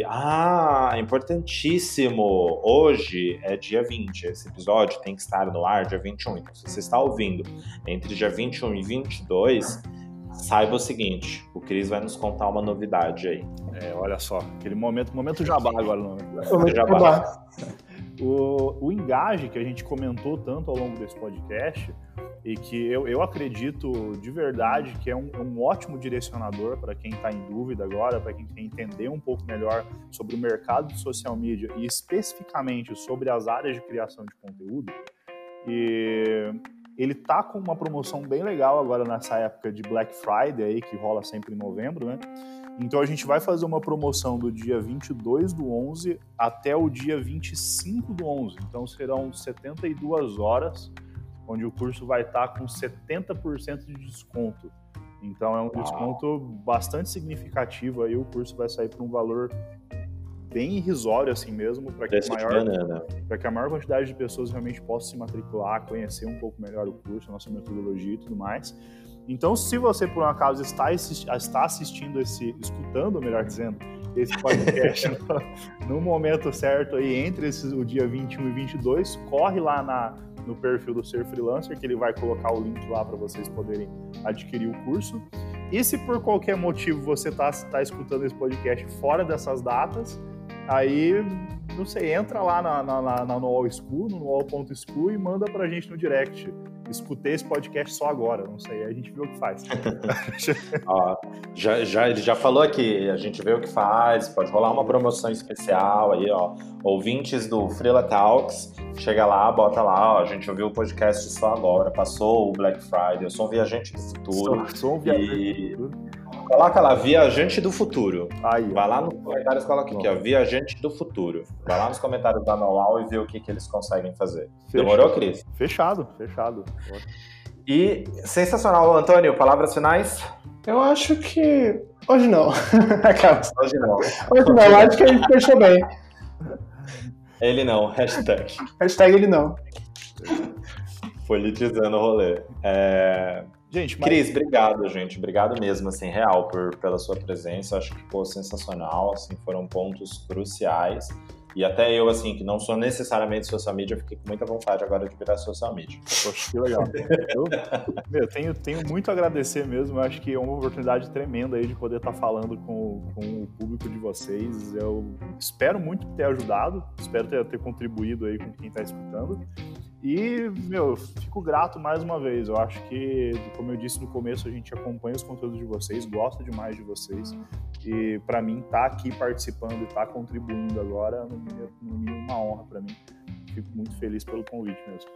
e... Ah, importantíssimo! Hoje é dia 20, esse episódio tem que estar no ar dia 21. Então, se você está ouvindo entre dia 21 e 22, saiba o seguinte, o Cris vai nos contar uma novidade aí.
É, olha só, aquele momento, momento jabá agora. No...
Momento jabá.
O, o engaje que a gente comentou tanto ao longo desse podcast e que eu, eu acredito de verdade que é um, um ótimo direcionador para quem está em dúvida agora, para quem quer entender um pouco melhor sobre o mercado de social media e especificamente sobre as áreas de criação de conteúdo. E ele tá com uma promoção bem legal agora nessa época de Black Friday aí, que rola sempre em novembro, né? Então a gente vai fazer uma promoção do dia 22 do 11 até o dia 25 do 11. Então serão 72 horas, onde o curso vai estar com 70% de desconto. Então é um desconto bastante significativo aí, o curso vai sair por um valor bem irrisório assim mesmo, para que, maior, né? que a maior quantidade de pessoas realmente possa se matricular, conhecer um pouco melhor o curso, a nossa metodologia e tudo mais. Então, se você por um acaso está, está assistindo esse, escutando, melhor dizendo, esse podcast no, no, momento certo aí, entre esses, o dia 21 e 22, corre lá na, no perfil do Ser Freelancer, que ele vai colocar o link lá para vocês poderem adquirir o curso. E se por qualquer motivo você está tá escutando esse podcast fora dessas datas, aí, não sei, entra lá na, na, na no All School, no all.school e manda para a gente no direct escutei esse podcast só agora, não sei, a gente vê o que faz.
ó, já, já, ele já falou aqui, a gente vê o que faz, pode rolar uma promoção especial aí, ó. Ouvintes do Freela Talks, chega lá, bota lá, ó, a gente ouviu o podcast só agora, passou o Black Friday, eu sou um viajante do futuro.
Sou, sou um viajante do futuro.
Coloca lá, Viajante do Futuro. Aí, Vai lá nos comentários, coloca aqui, ó, Viajante do Futuro. Vai lá nos comentários da Manual e vê o que, que eles conseguem fazer. Fechado. Demorou, Cris?
Fechado, fechado.
E sensacional, Antônio, palavras finais?
Eu acho que. Hoje não.
Hoje não.
Hoje não, acho que a gente fechou bem.
Ele não, hashtag.
Hashtag ele não.
Politizando o rolê. É...
Gente, mas...
Cris, obrigado, gente. Obrigado mesmo, assim, real, por, pela sua presença. Acho que ficou sensacional, assim, foram pontos cruciais. E até eu, assim, que não sou necessariamente social media, fiquei com muita vontade agora de virar social media.
Poxa, que legal. Eu, meu, tenho, tenho muito a agradecer mesmo. Eu acho que é uma oportunidade tremenda aí de poder estar falando com, com o público de vocês. Eu espero muito ter ajudado, espero ter, ter contribuído aí com quem está escutando. E, meu, fico grato mais uma vez. Eu acho que, como eu disse no começo, a gente acompanha os conteúdos de vocês, gosta demais de vocês. E, para mim, estar tá aqui participando e estar tá contribuindo agora, mínimo, uma honra para mim. Fico muito feliz pelo convite mesmo.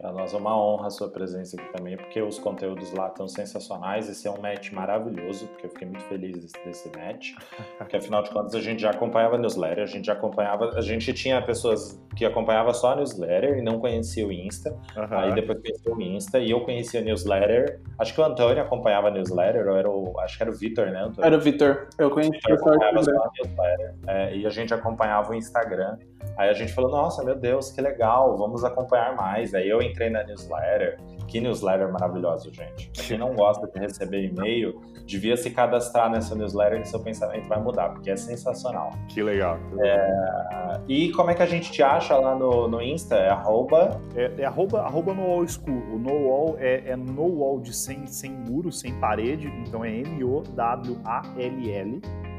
Para nós é uma honra a sua presença aqui também, porque os conteúdos lá estão sensacionais. Esse é um match maravilhoso, porque eu fiquei muito feliz desse, desse match. Porque afinal de contas a gente já acompanhava a newsletter, a gente já acompanhava, a gente tinha pessoas que acompanhava só a newsletter e não conhecia o Insta. Uhum. Aí depois conheci o Insta e eu conhecia a newsletter. Acho que o Antônio acompanhava a newsletter, ou era o, acho que era o Vitor, né, Antônio?
Era o Vitor. Eu conhecia o
newsletter. É, e a gente acompanhava o Instagram. Aí a gente falou, nossa, meu Deus, que legal, vamos acompanhar mais. Aí eu entrei na newsletter. Que newsletter maravilhosa, gente. Pra quem não gosta de receber e-mail, devia se cadastrar nessa newsletter que seu pensamento vai mudar, porque é sensacional.
Que legal.
É... E como é que a gente te acha lá no, no Insta? É arroba...
É, é arroba, arroba no wall school. O no wall é, é no wall de sem, sem muro, sem parede, então é M-O-W-A-L-L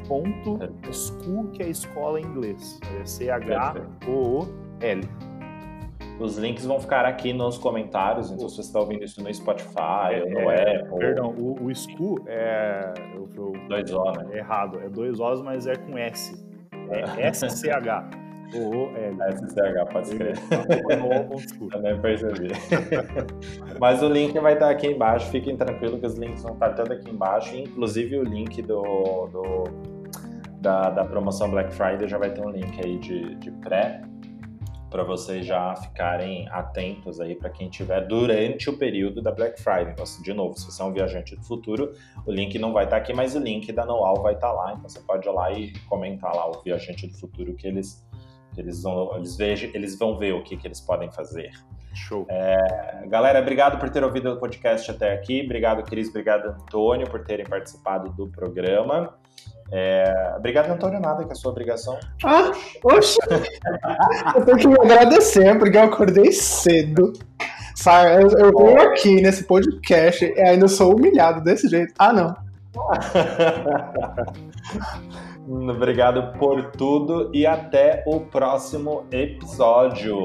ponto school, que é escola em inglês. É C-H-O-O-L.
Os links vão ficar aqui nos comentários, então se você está ouvindo isso no Spotify
é,
ou no é, Apple.
Perdão, o, o school é. Eu, eu,
dois O, né?
É errado, é dois O's, mas é com S. É S-C-H. O-O-L.
S-C-H, pode escrever. Também percebi. Mas o link vai estar aqui embaixo, fiquem tranquilos que os links vão estar todos aqui embaixo, inclusive o link do, do da, da promoção Black Friday já vai ter um link aí de, de pré para vocês já ficarem atentos aí para quem tiver durante o período da Black Friday. Então, assim, de novo, se você é um viajante do futuro, o link não vai estar tá aqui, mas o link da Noal vai estar tá lá. Então você pode ir lá e comentar lá o viajante do futuro que eles eles vão, eles vejam, eles vão ver o que, que eles podem fazer.
Show.
É, galera, obrigado por ter ouvido o podcast até aqui. Obrigado, Cris. Obrigado, Antônio, por terem participado do programa. É... Obrigado, Antônio, nada, que é a sua obrigação.
Ah, oxe! eu tenho que me agradecer, porque eu acordei cedo. Sabe, eu, eu venho aqui nesse podcast e ainda sou humilhado desse jeito. Ah, não.
Obrigado por tudo e até o próximo episódio.